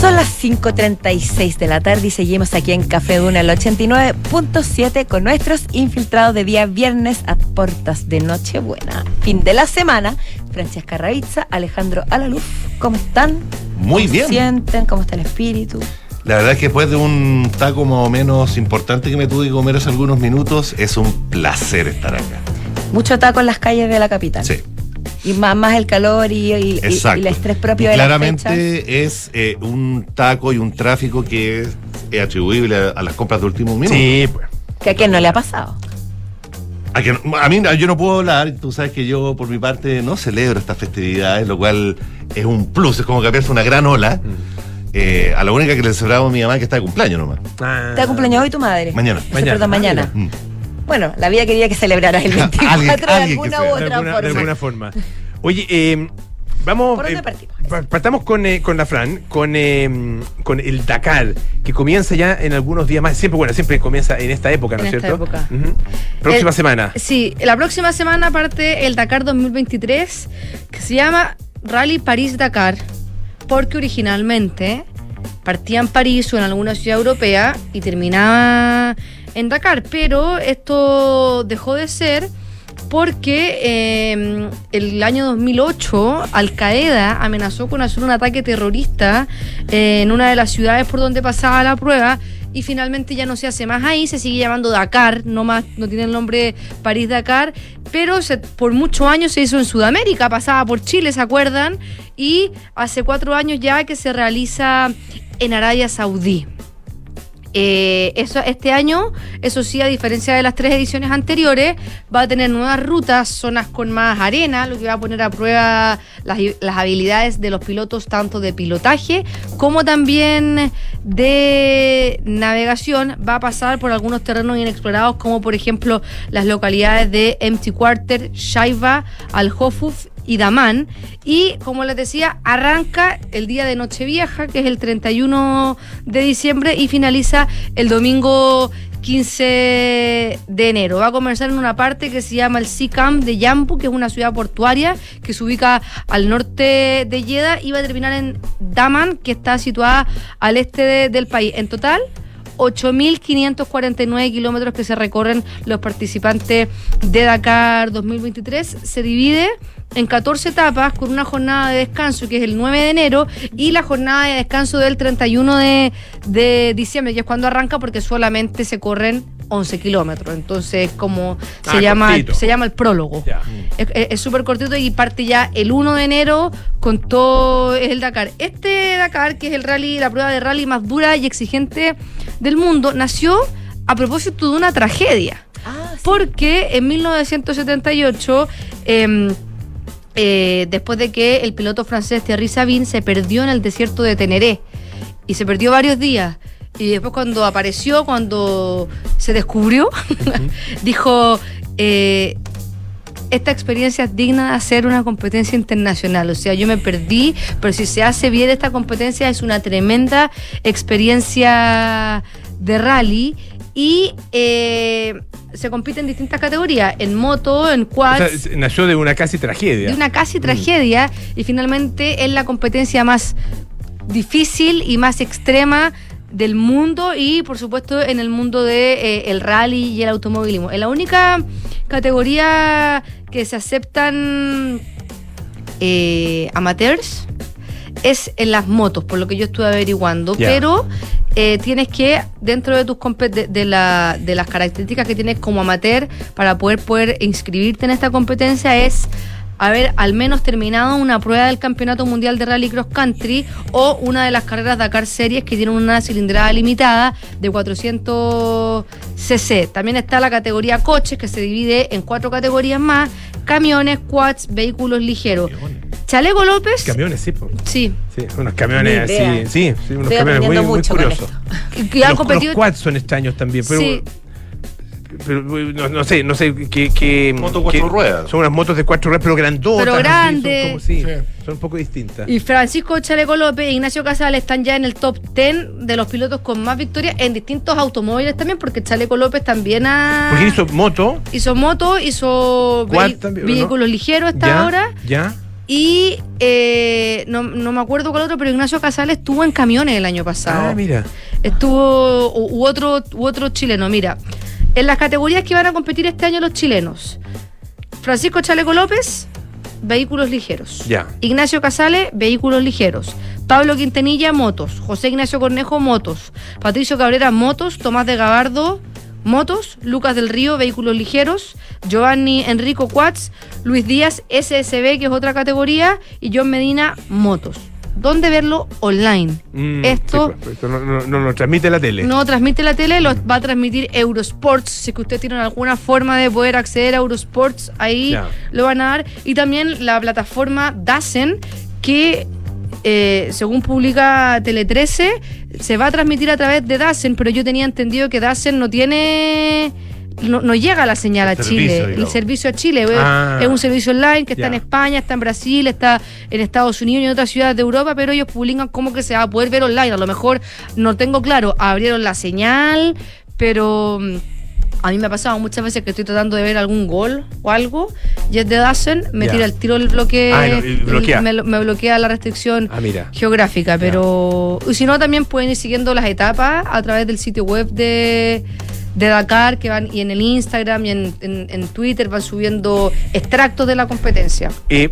Speaker 3: Son las 5.36 de la tarde y seguimos aquí en Café Duna, el 89.7 con nuestros infiltrados de día viernes a puertas de Nochebuena. Fin de la semana. Francesca Ravizza, Alejandro Alaluf, ¿cómo están?
Speaker 10: Muy
Speaker 3: ¿Cómo
Speaker 10: bien.
Speaker 3: se sienten? ¿Cómo está el espíritu?
Speaker 10: La verdad es que después de un taco más o menos importante que me tuve que comer hace algunos minutos, es un placer estar acá.
Speaker 3: Mucho taco en las calles de la capital.
Speaker 10: Sí.
Speaker 3: Y más, más el calor y, y- y-
Speaker 10: Exacto.
Speaker 3: y el estrés propio
Speaker 10: Y
Speaker 3: de fechas.
Speaker 10: claramente es eh, un taco y un tráfico que es, es atribuible a, a las compras de último minuto.
Speaker 2: Sí, pues.
Speaker 3: Que a quién no le ha pasado.
Speaker 10: A, que a mí yo no puedo hablar, tú sabes que yo por mi parte no celebro estas festividades, lo cual es un plus, es como cambiarse una gran ola. Eh, a la única que le celebramos a mi mamá que está de cumpleaños nomás.
Speaker 2: Ah.
Speaker 3: ¿Te ha cumpleaños hoy tu madre?
Speaker 10: Mañana.
Speaker 3: Perdón, mañana.
Speaker 10: Mm.
Speaker 3: Bueno, la vida quería que celebrara el <laughs> 24
Speaker 10: Alguien-
Speaker 3: de
Speaker 10: alguien
Speaker 3: alguna u
Speaker 2: de
Speaker 3: otra
Speaker 2: alguna,
Speaker 3: forma.
Speaker 2: de alguna forma. Oye, eh, vamos.
Speaker 3: ¿Por dónde
Speaker 2: eh,
Speaker 3: partimos?
Speaker 2: pa- partamos con, eh, con la Fran, con, eh, con el Dakar, que comienza ya en algunos días más. Siempre, bueno, siempre comienza en esta época, ¿no
Speaker 11: En
Speaker 2: es
Speaker 11: esta
Speaker 2: cierto?
Speaker 11: época.
Speaker 2: Ujú. Próxima
Speaker 11: El-
Speaker 2: semana.
Speaker 11: Sí, la próxima semana parte el Dakar 2023, que se llama Rally París-Dakar, porque originalmente partía en París o en alguna ciudad europea y terminaba en Dakar, pero esto dejó de ser porque eh, el año 2008 Al Qaeda amenazó con hacer un ataque terrorista eh, en una de las ciudades por donde pasaba la prueba y finalmente ya no se hace más ahí, se sigue llamando Dakar, no más, no tiene el nombre París Dakar, pero se- por muchos años se hizo en Sudamérica, pasaba por Chile, ¿se acuerdan? Y hace cuatro años ya que se realiza en Arabia Saudí. Eh, eso, este año, eso sí, a diferencia de las tres ediciones anteriores, va a tener nuevas rutas, zonas con más arena, lo que va a poner a prueba las, habilidades de los pilotos, tanto de pilotaje como también de navegación. Va a pasar por algunos terrenos inexplorados, como por ejemplo las localidades de Empty Quarter, Shaiba, Al Hofuf y Damán. Y como les decía, arranca el día de Nochevieja, que es el 31 de diciembre, y finaliza el domingo 15 de enero. Va a comenzar en una parte que se llama el Sea Camp de Yambu, que es una ciudad portuaria que se ubica al norte de Jeddah, y va a terminar en Daman, que está situada al este de- del país. En total, 8.549 kilómetros que se recorren los participantes de Dakar 2023. Se divide en 14 etapas con una jornada de descanso que es el 9 de enero y la jornada de descanso del 31 de, de diciembre, que es cuando arranca porque solamente se corren 11 kilómetros. Entonces, como se,
Speaker 2: Ah,
Speaker 11: llama,
Speaker 2: cortito.
Speaker 11: se llama el prólogo. Es- súper cortito y parte ya el 1 de enero con todo el Dakar. Este Dakar, que es el rally, la prueba de rally más dura y exigente del mundo, nació a propósito de una tragedia. Porque en 1978, em, eh, después de que el piloto francés Thierry Sabine se perdió en el desierto de Teneré y se perdió varios días. Y después cuando apareció, cuando se descubrió, <laughs> dijo, eh, esta experiencia es digna de hacer una competencia internacional. O sea, yo me perdí, pero si se hace bien esta competencia es una tremenda experiencia de rally y eh, se compite en distintas categorías, en moto, en
Speaker 2: O
Speaker 11: quads,
Speaker 2: sea, nació de una casi tragedia.
Speaker 11: de una casi tragedia y finalmente es la competencia más difícil y más extrema del mundo y por supuesto en el mundo de eh, el rally y el automovilismo. Es la única categoría que se aceptan eh, amateurs es en las motos, por lo que yo estuve averiguando, pero eh, tienes que, dentro de tus de, de la- de las características que tienes como amateur para poder, poder inscribirte en esta competencia es haber al menos terminado una prueba del Campeonato Mundial de Rally Cross Country o una de las carreras Dakar Series que tienen una cilindrada limitada de 400 cc. También está la categoría coches que se divide en cuatro categorías más, camiones, quads, vehículos ligeros. Chaleco López,
Speaker 2: Camiones, sí. po.
Speaker 11: sí,
Speaker 2: Sí, unos camiones así. Sí, sí, unos
Speaker 11: Estoy
Speaker 2: camiones muy, muy curiosos.
Speaker 11: que han
Speaker 2: los,
Speaker 11: competido
Speaker 2: los quads son extraños también, pero,
Speaker 11: Sí.
Speaker 2: Pero, no, no sé, no sé qué. qué
Speaker 10: Moto cuatro
Speaker 2: qué-
Speaker 10: ruedas.
Speaker 2: Son unas motos de cuatro ruedas, pero grandotas.
Speaker 11: Pero grandes.
Speaker 2: Son, como, sí, son un poco distintas.
Speaker 11: Y Francisco Chaleco López e Ignacio Casales están ya en el top 10 de los pilotos con más victorias en distintos automóviles también, porque Chaleco López también ha.
Speaker 2: Porque hizo moto.
Speaker 11: Hizo moto, hizo vehículos ligeros hasta
Speaker 2: ya,
Speaker 11: ahora.
Speaker 2: Ya.
Speaker 11: Y eh, no, no me acuerdo cuál otro, pero Ignacio Casales estuvo en camiones el año pasado.
Speaker 2: Ah, mira.
Speaker 11: Estuvo, u, u otro, u otro chileno, mira. En las categorías que van a competir este año los chilenos. Francisco Chaleco López, vehículos ligeros.
Speaker 2: Ya.
Speaker 11: Ignacio Casale, vehículos ligeros. Pablo Quintanilla, motos. José Ignacio Cornejo, motos. Patricio Cabrera, motos. Tomás de Gabardo, motos. Lucas del Río, vehículos ligeros. Giovanni Enrico Quats. Luis Díaz, SSB, que es otra categoría. Y John Medina, motos. ¿Dónde verlo? Online.
Speaker 2: Mm,
Speaker 11: Esto
Speaker 2: sí, pues, esto no, no- no lo transmite la tele.
Speaker 11: no transmite la tele, lo va a transmitir Eurosports. Si es que ustedes tienen alguna forma de poder acceder a Eurosports, ahí lo van a dar. Y también la plataforma Dazen, que eh, según publica Tele 13, se va a transmitir a través de Dazen, pero yo tenía entendido que Dazen no tiene. No, no llega la señal a
Speaker 12: servicio,
Speaker 11: Chile, el servicio a Chile. es-
Speaker 12: Ah.
Speaker 11: es un servicio online que está en España, está en Brasil, está en Estados Unidos y en otras ciudades de Europa, pero ellos publican cómo que se va a poder ver online. A lo mejor no tengo claro, abrieron la señal, pero mm, a mí me ha pasado muchas veces que estoy tratando de ver algún gol o algo, y es de Dazen, me tira el tiro el bloque,
Speaker 2: Ah, bloquea.
Speaker 11: me, me bloquea la restricción
Speaker 2: Ah,
Speaker 11: geográfica, pero y si no también pueden ir siguiendo las etapas a través del sitio web de, de Dakar que van y en el Instagram y en, en- en Twitter van subiendo extractos de la competencia.
Speaker 2: Eh,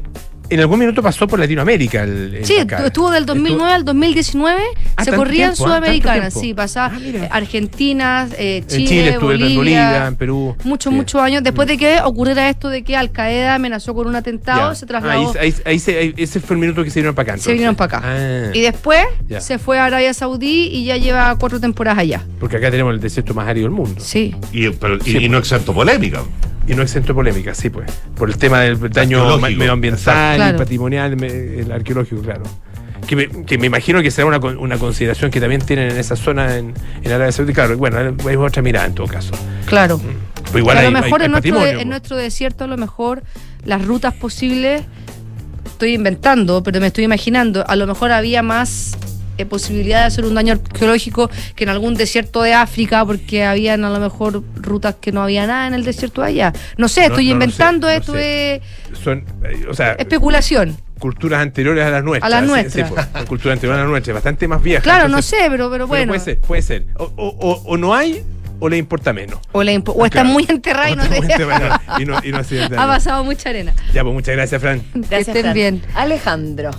Speaker 2: en algún minuto pasó por Latinoamérica. El, el
Speaker 11: Sí,
Speaker 2: Dakar.
Speaker 11: estuvo del 2009 al 2019,
Speaker 2: Ah,
Speaker 11: se corría en
Speaker 2: tiempo, ah, tanto
Speaker 11: Sudamericana, sí, pasaba eh, Argentina, eh,
Speaker 2: En
Speaker 11: Chile,
Speaker 2: Chile estuve
Speaker 11: Bolivia,
Speaker 2: en Bolivia, en Perú.
Speaker 11: muchos,
Speaker 2: Sí.
Speaker 11: muchos años después de que ocurriera esto de que Al Qaeda amenazó con un atentado,
Speaker 2: Ya.
Speaker 11: se
Speaker 2: Ah,
Speaker 11: trasladó.
Speaker 2: ahí, ahí- ahí se- ahí- ese fue el minuto que se vinieron para acá.
Speaker 11: Se vinieron para acá.
Speaker 2: Ah,
Speaker 11: Y después
Speaker 2: Ya.
Speaker 11: se fue a Arabia Saudí y ya lleva cuatro temporadas allá.
Speaker 2: Porque acá tenemos el desierto más árido del mundo.
Speaker 11: Sí.
Speaker 10: Y, pero- y-
Speaker 2: Sí,
Speaker 10: y no exento polémica.
Speaker 2: Y no exento de polémica, sí, pues. Por el tema del daño medioambiental.
Speaker 10: Claro.
Speaker 2: y patrimonial, me- el arqueológico, claro. Que me, que me imagino que será una, una consideración que también tienen en esa zona en, en Arabia Saudita. Claro, bueno, es otra mirada en todo caso.
Speaker 11: Claro.
Speaker 2: Pues igual
Speaker 11: a
Speaker 2: hay,
Speaker 11: lo mejor
Speaker 2: hay- hay
Speaker 11: en, nuestro,
Speaker 2: patrimonio,
Speaker 11: en
Speaker 2: po.
Speaker 11: nuestro desierto, a lo mejor las rutas posibles, estoy inventando, pero me estoy imaginando, a lo mejor había más eh, posibilidad de hacer un daño arqueológico que en algún desierto de África, porque habían a lo mejor rutas que no había nada en el desierto de allá. No sé,
Speaker 2: No,
Speaker 11: estoy
Speaker 2: no
Speaker 11: inventando
Speaker 2: no
Speaker 11: esto
Speaker 2: sé.
Speaker 11: de
Speaker 2: Son, eh, o sea,
Speaker 11: especulación.
Speaker 2: culturas anteriores a las nuestras.
Speaker 11: A las
Speaker 2: sí,
Speaker 11: nuestras.
Speaker 2: sí, pues, son culturas anteriores a las nuestras, bastante más viejas.
Speaker 11: Claro, no sé, pero, pero bueno.
Speaker 2: Puede ser, puede ser. O, o- o- o no hay o le importa menos.
Speaker 11: O, impo- o está
Speaker 2: Claro.
Speaker 11: muy enterrada y no te
Speaker 2: y no, y no.
Speaker 11: Ha <laughs> pasado mucha arena.
Speaker 2: Ya, pues muchas gracias, Fran.
Speaker 3: Gracias,
Speaker 11: estén
Speaker 3: Fran.
Speaker 11: bien.
Speaker 3: Alejandro,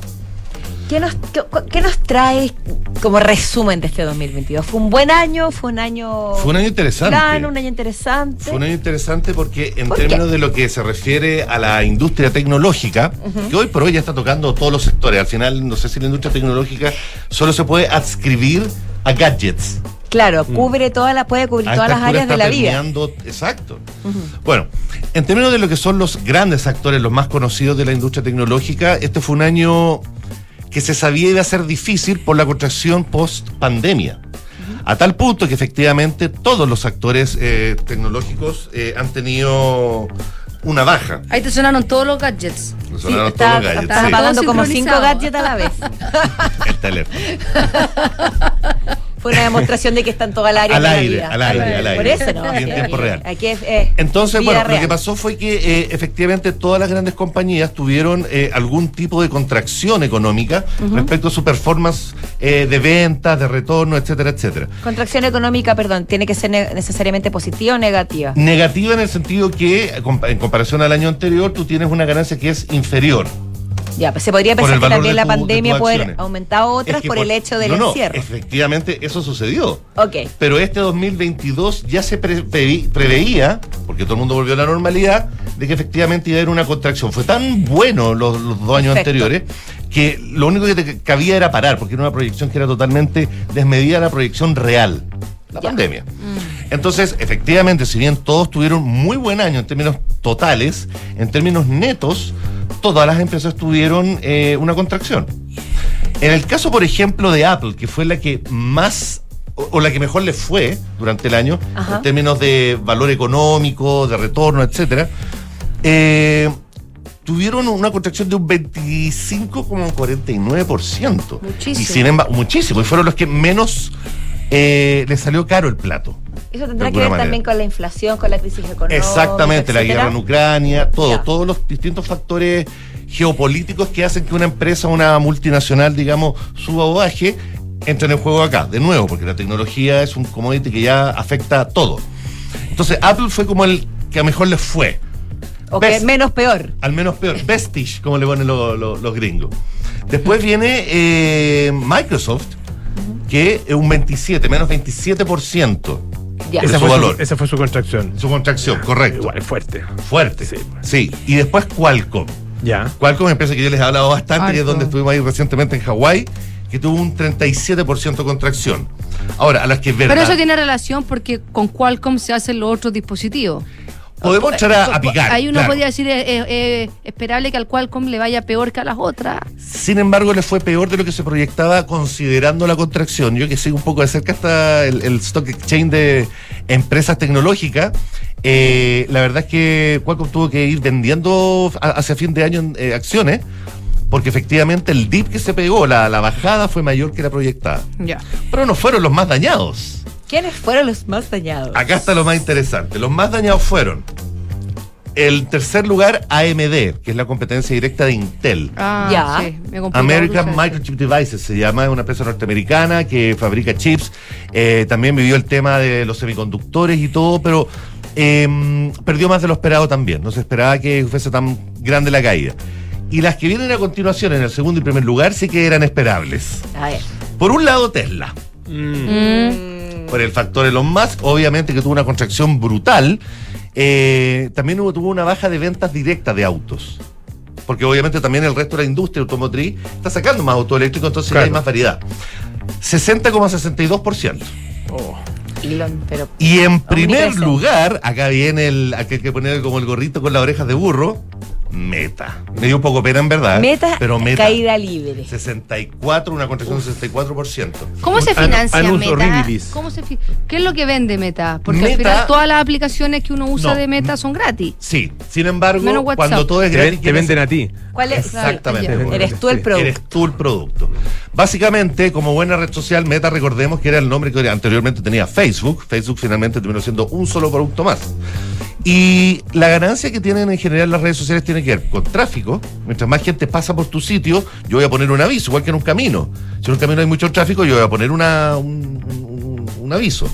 Speaker 3: ¿qué nos, qué, qué nos trae como resumen de este 2022? ¿Fue un buen año? ¿Fue un año
Speaker 10: Fue un año interesante.
Speaker 3: plano, un año interesante?
Speaker 10: Fue un año interesante porque en
Speaker 3: ¿Por
Speaker 10: términos de lo que se refiere a la industria tecnológica, que hoy por hoy ya está tocando todos los sectores. Al final, no sé si la industria tecnológica solo se puede adscribir a gadgets.
Speaker 3: Claro, cubre toda la, puede cubrir
Speaker 10: A
Speaker 3: todas las áreas de la vida.
Speaker 10: Exacto. Bueno, en términos de lo que son los grandes actores, los más conocidos de la industria tecnológica, este fue un año que se sabía iba a ser difícil por la contracción post pandemia. A tal punto que efectivamente todos los actores eh, tecnológicos eh, han tenido una baja.
Speaker 11: Ahí te sonaron todos los gadgets.
Speaker 10: Me sonaron
Speaker 3: está-
Speaker 10: todos los gadgets,
Speaker 3: Estás
Speaker 10: sí.
Speaker 3: apagando como cinco gadgets a la vez. <laughs> <laughs>
Speaker 10: El teléfono. <laughs>
Speaker 3: Fue una demostración de que están todas al aire.
Speaker 10: Al
Speaker 3: la
Speaker 10: aire, al aire, al aire.
Speaker 3: Por eso, ¿no?
Speaker 10: Y en tiempo real.
Speaker 3: Aquí es, eh,
Speaker 10: Entonces, bueno, lo que pasó fue que eh, efectivamente todas las grandes compañías tuvieron eh, algún tipo de contracción económica respecto a su performance eh, de ventas, de retorno, etcétera, etcétera.
Speaker 3: Contracción económica, perdón, tiene que ser ne- necesariamente positiva o negativa.
Speaker 10: Negativa en el sentido que, compa- en comparación al año anterior, tú tienes una ganancia que es inferior.
Speaker 3: Ya, pues se podría pensar que también la
Speaker 10: tu-
Speaker 3: pandemia puede haber aumentado otras
Speaker 10: Es que
Speaker 3: por, el hecho del
Speaker 10: no, no,
Speaker 3: encierro.
Speaker 10: efectivamente, eso sucedió.
Speaker 3: Ok.
Speaker 10: Pero este 2022 ya se pre- preveía, porque todo el mundo volvió a la normalidad, de que efectivamente iba a haber una contracción. Fue tan bueno los, los dos años
Speaker 3: Perfecto.
Speaker 10: anteriores que lo único que te cabía era parar, porque era una proyección que era totalmente desmedida la proyección real, la pandemia. Entonces, efectivamente, si bien todos tuvieron muy buen año en términos totales, en términos netos, todas las empresas tuvieron eh, una contracción. En el caso, por ejemplo, de Apple, que fue la que más o, o la que mejor le fue durante el año,
Speaker 3: Ajá.
Speaker 10: en términos de valor económico, de retorno, etcétera, eh, tuvieron una contracción de un 25,49%.
Speaker 11: Muchísimo.
Speaker 10: Y sin embargo, muchísimo. Y fueron los que menos eh, les salió caro el plato.
Speaker 3: Eso tendrá que ver
Speaker 10: manera.
Speaker 3: también con la inflación, con la crisis económica.
Speaker 10: Exactamente, la guerra en Ucrania, todo,
Speaker 3: Ya.
Speaker 10: todos los distintos factores geopolíticos que hacen que una empresa, una multinacional, digamos, suba o baje, entre en el juego acá, de nuevo, porque la tecnología es un commodity que ya afecta a todo. Entonces, Apple fue como el que a mejor les fue.
Speaker 3: O que
Speaker 10: Best-
Speaker 3: menos peor.
Speaker 10: Al menos peor, Vestige, como le ponen lo- lo- los gringos. Después viene eh, Microsoft, que es un 27, menos 27%.
Speaker 3: Ya.
Speaker 10: su
Speaker 2: fue,
Speaker 10: valor.
Speaker 2: su, esa fue su contracción.
Speaker 10: Su contracción, correcto.
Speaker 2: Igual, fuerte.
Speaker 10: Fuerte.
Speaker 2: Sí.
Speaker 10: Sí. Y después Qualcomm.
Speaker 2: Ya.
Speaker 10: Qualcomm, empresa que yo les he hablado bastante, y es donde estuvimos ahí recientemente en Hawái, que tuvo un 37% de contracción. Ahora, a las que es verdad.
Speaker 11: Pero eso tiene relación porque con Qualcomm se hacen los otros dispositivos.
Speaker 10: Podemos entrar a, a picar.
Speaker 11: Ahí uno
Speaker 10: claro.
Speaker 11: podría decir, es es- es esperable que al Qualcomm le vaya peor que a las otras.
Speaker 10: Sin embargo, le fue peor de lo que se proyectaba considerando la contracción. Yo que sigo un poco de cerca hasta el, el stock exchange de empresas tecnológicas, eh, la verdad es que Qualcomm tuvo que ir vendiendo a- hacia fin de año eh, acciones, porque efectivamente el dip que se pegó, la, la bajada fue mayor que la proyectada.
Speaker 11: Ya.
Speaker 10: Pero no fueron los más dañados.
Speaker 3: ¿Quiénes fueron los más dañados?
Speaker 10: Acá está lo más interesante. Los más dañados fueron el tercer lugar AMD, que es la competencia directa de Intel.
Speaker 11: Ah,
Speaker 3: Ya.
Speaker 11: sí, me
Speaker 10: American. Microchip Devices se llama, es una empresa norteamericana que fabrica chips. Eh, también vivió el tema de los semiconductores y todo, pero eh, perdió más de lo esperado también. No se esperaba que fuese tan grande la caída. Y las que vienen a continuación en el segundo y primer lugar sí que eran esperables.
Speaker 3: A ver.
Speaker 10: Por un lado, Tesla.
Speaker 11: Mm.
Speaker 10: Por el factor Elon Musk, obviamente que tuvo una contracción brutal. Eh, también hubo, tuvo una baja de ventas directas de autos. Porque obviamente también el resto de la industria automotriz está sacando más autos eléctricos, entonces ya
Speaker 2: Claro.
Speaker 10: hay más variedad. 60,62%.
Speaker 2: Oh.
Speaker 3: Elon, pero
Speaker 10: Y en primer lugar, acá viene el, acá hay que poner como el gorrito con las orejas de burro, Meta. Me dio un poco pena en verdad.
Speaker 3: meta,
Speaker 10: pero Meta.
Speaker 3: caída libre.
Speaker 10: 64, una contracción de 64%.
Speaker 11: ¿Cómo se
Speaker 2: An-
Speaker 11: financia Meta? ¿Cómo se fi- ¿Qué es lo que vende Meta? Porque al final todas las aplicaciones que uno usa
Speaker 10: No.
Speaker 11: de Meta son gratis.
Speaker 10: Sí, sin embargo, cuando todo es
Speaker 2: Te,
Speaker 10: gratis,
Speaker 2: ven- te
Speaker 10: ¿quién
Speaker 2: venden a ti.
Speaker 3: ¿Cuál es?
Speaker 10: Exactamente.
Speaker 3: Eres tú el producto.
Speaker 10: Eres tú el producto. Básicamente, como buena red social, Meta, recordemos que era el nombre que anteriormente tenía Facebook. Facebook finalmente terminó siendo un solo producto más. Y la ganancia que tienen en general las redes sociales tiene que ver con tráfico. Mientras más gente pasa por tu sitio, yo voy a poner un aviso, igual que en un camino. Si en un camino hay mucho tráfico, yo voy a poner una, un, un- un aviso.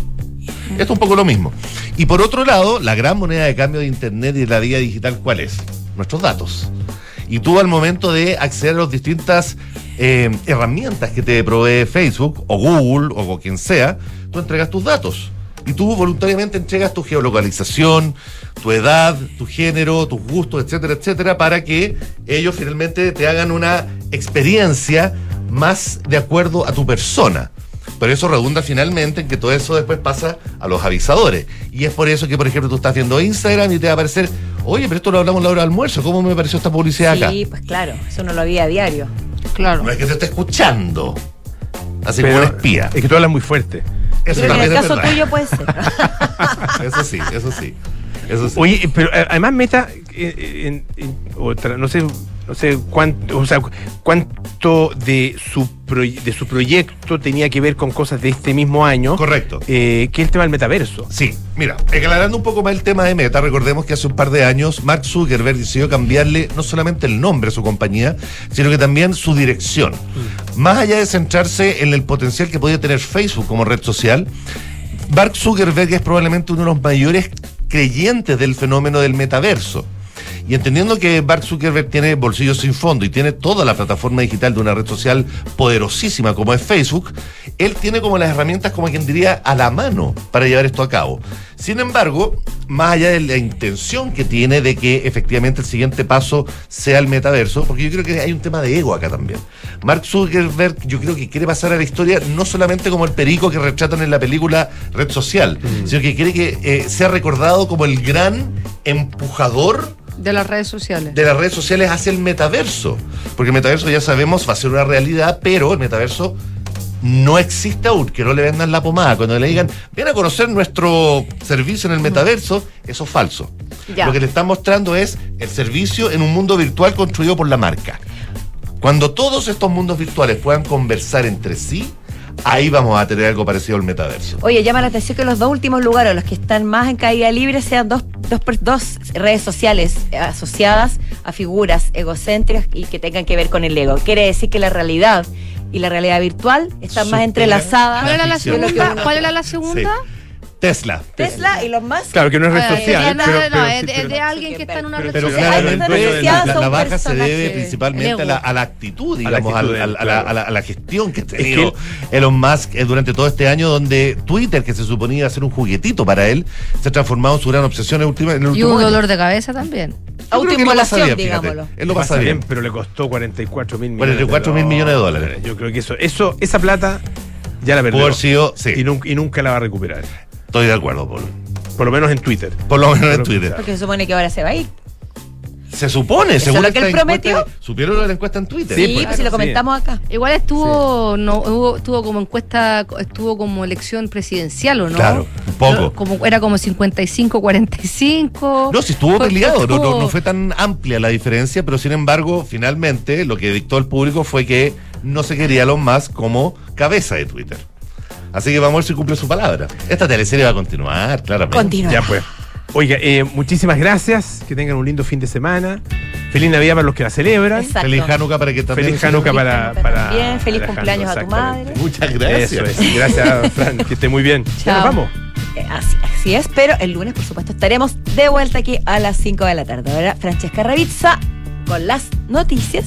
Speaker 10: Esto es un poco lo mismo. Y por otro lado, la gran moneda de cambio de Internet y de la vida digital, ¿cuál es? Nuestros datos. Y tú al momento de acceder a las distintas eh, herramientas que te provee Facebook o Google o quien sea, tú entregas tus datos. Y tú voluntariamente entregas tu geolocalización, tu edad, tu género, tus gustos, etcétera, etcétera, para que ellos finalmente te hagan una experiencia más de acuerdo a tu persona. Pero eso redunda finalmente en que todo eso después pasa a los avisadores. Y es por eso que, por ejemplo, tú estás viendo Instagram y te va a aparecer, oye, pero esto lo hablamos a la hora del almuerzo, ¿cómo me pareció esta publicidad acá?
Speaker 3: Sí, pues claro, eso no lo había a diario.
Speaker 11: Claro.
Speaker 10: No es que te esté escuchando. Así
Speaker 2: Pero
Speaker 10: como un espía.
Speaker 2: Es que tú hablas muy fuerte.
Speaker 10: Eso
Speaker 3: Pero en el
Speaker 10: es
Speaker 3: caso
Speaker 10: verdad.
Speaker 3: tuyo puede ser. <laughs>
Speaker 10: Eso sí, eso sí. Eso sí.
Speaker 2: Oye, pero eh, además Meta eh, en- en- otra, no sé, no sé cuánto, o sea, cuánto de su de su proyecto tenía que ver con cosas de este mismo año.
Speaker 10: Correcto.
Speaker 2: Eh, que es el tema del metaverso.
Speaker 10: Sí, mira, aclarando un poco más el tema de Meta, recordemos que hace un par de años Mark Zuckerberg decidió cambiarle no solamente el nombre a su compañía, sino que también su dirección. Más allá de centrarse en el potencial que podía tener Facebook como red social, Mark Zuckerberg es probablemente uno de los mayores creyentes del fenómeno del metaverso. Y entendiendo que Mark Zuckerberg tiene bolsillos sin fondo y tiene toda la plataforma digital de una red social poderosísima como es Facebook, él tiene como las herramientas, como quien diría, a la mano para llevar esto a cabo. Sin embargo, más allá de la intención que tiene de que efectivamente el siguiente paso sea el metaverso, porque yo creo que hay un tema de ego acá también. Mark Zuckerberg yo creo que quiere pasar a la historia no solamente como el perico que retratan en la película Red Social, sino que quiere que eh, sea recordado como el gran empujador
Speaker 11: De las redes sociales.
Speaker 10: de las redes sociales hacia el metaverso. Porque el metaverso ya sabemos va a ser una realidad, pero el metaverso no existe aún, que no le vendan la pomada. Cuando le digan, ven a conocer nuestro servicio en el metaverso, eso es falso.
Speaker 3: Ya.
Speaker 10: Lo que le están mostrando es el servicio en un mundo virtual construido por la marca. Cuando todos estos mundos virtuales puedan conversar entre sí, ahí vamos a tener algo parecido al metaverso.
Speaker 3: Oye, llama la atención que los dos últimos lugares, los que están más en caída libre, sean dos, dos, dos redes sociales eh, asociadas a figuras egocéntricas y que tengan que ver con el ego. Quiere decir que la realidad y la realidad virtual están más entrelazadas.
Speaker 11: ¿Cuál era la segunda? ¿Cuál era la segunda?
Speaker 10: Tesla.
Speaker 3: Tesla y los más.
Speaker 2: Claro que no es red social.
Speaker 11: no,
Speaker 2: pero-
Speaker 11: no, es de- alguien que está en una red
Speaker 2: pero
Speaker 11: social.
Speaker 2: la-
Speaker 10: baja se debe principalmente a la,
Speaker 11: ego.
Speaker 10: a la actitud,
Speaker 2: A la
Speaker 10: digamos, a, la,
Speaker 2: claro.
Speaker 10: a la- a la gestión que ha tenido Elon Musk eh, durante todo este año, donde Twitter, que se suponía ser un juguetito para él, se ha transformado en su gran obsesión en, el último- en el
Speaker 11: Y un
Speaker 10: año.
Speaker 11: dolor de cabeza también.
Speaker 10: Pasa
Speaker 3: Autoinmolación, digámoslo.
Speaker 10: Él lo pasa bien.
Speaker 2: pero le costó 44 mil millones.
Speaker 10: 44 mil millones de dólares.
Speaker 2: Yo creo que eso, eso, esa plata ya la perdió.
Speaker 10: Sido, sí,
Speaker 2: y, nunca, y nunca la va a recuperar.
Speaker 10: Estoy de acuerdo, Polo.
Speaker 2: Por lo menos en Twitter.
Speaker 10: Por lo menos en Twitter.
Speaker 3: Porque se supone que ahora se va a ir.
Speaker 10: Se supone,
Speaker 3: ¿Eso
Speaker 10: según
Speaker 3: lo que él prometió?
Speaker 10: encuesta- ¿Supieron la encuesta en Twitter?
Speaker 3: Sí,
Speaker 2: pues,
Speaker 3: pues si lo
Speaker 2: sí.
Speaker 3: comentamos acá.
Speaker 11: Igual estuvo, no, hubo, estuvo como encuesta, estuvo como elección presidencial, ¿o no?
Speaker 10: Claro, un poco.
Speaker 11: No, Como, era como 55-45.
Speaker 10: No, si estuvo peleado, no, no-
Speaker 11: estuvo-
Speaker 10: no fue tan amplia la diferencia, pero sin embargo, finalmente lo que dictó el público fue que no se quería Elon Musk como cabeza de Twitter. Así que vamos a ver si cumple su palabra. Esta teleserie va a continuar, claramente.
Speaker 3: Continúa.
Speaker 2: Ya pues. Oiga, eh, muchísimas gracias. Que tengan un lindo fin de semana. Feliz Navidad para los que la celebran.
Speaker 3: Exacto.
Speaker 10: Feliz Hanukkah para que también.
Speaker 2: Feliz Hanukkah
Speaker 3: Feliz
Speaker 2: para, para
Speaker 3: también. Feliz cumpleaños a tu madre.
Speaker 10: Muchas gracias.
Speaker 2: Eso es. Gracias, Fran. Que esté muy bien. Ya
Speaker 11: Chao.
Speaker 2: nos vamos.
Speaker 3: Eh, Así, así es, pero el lunes, por supuesto, estaremos de vuelta aquí a las 5 de la tarde. Ahora, Francesca Ravizza con las noticias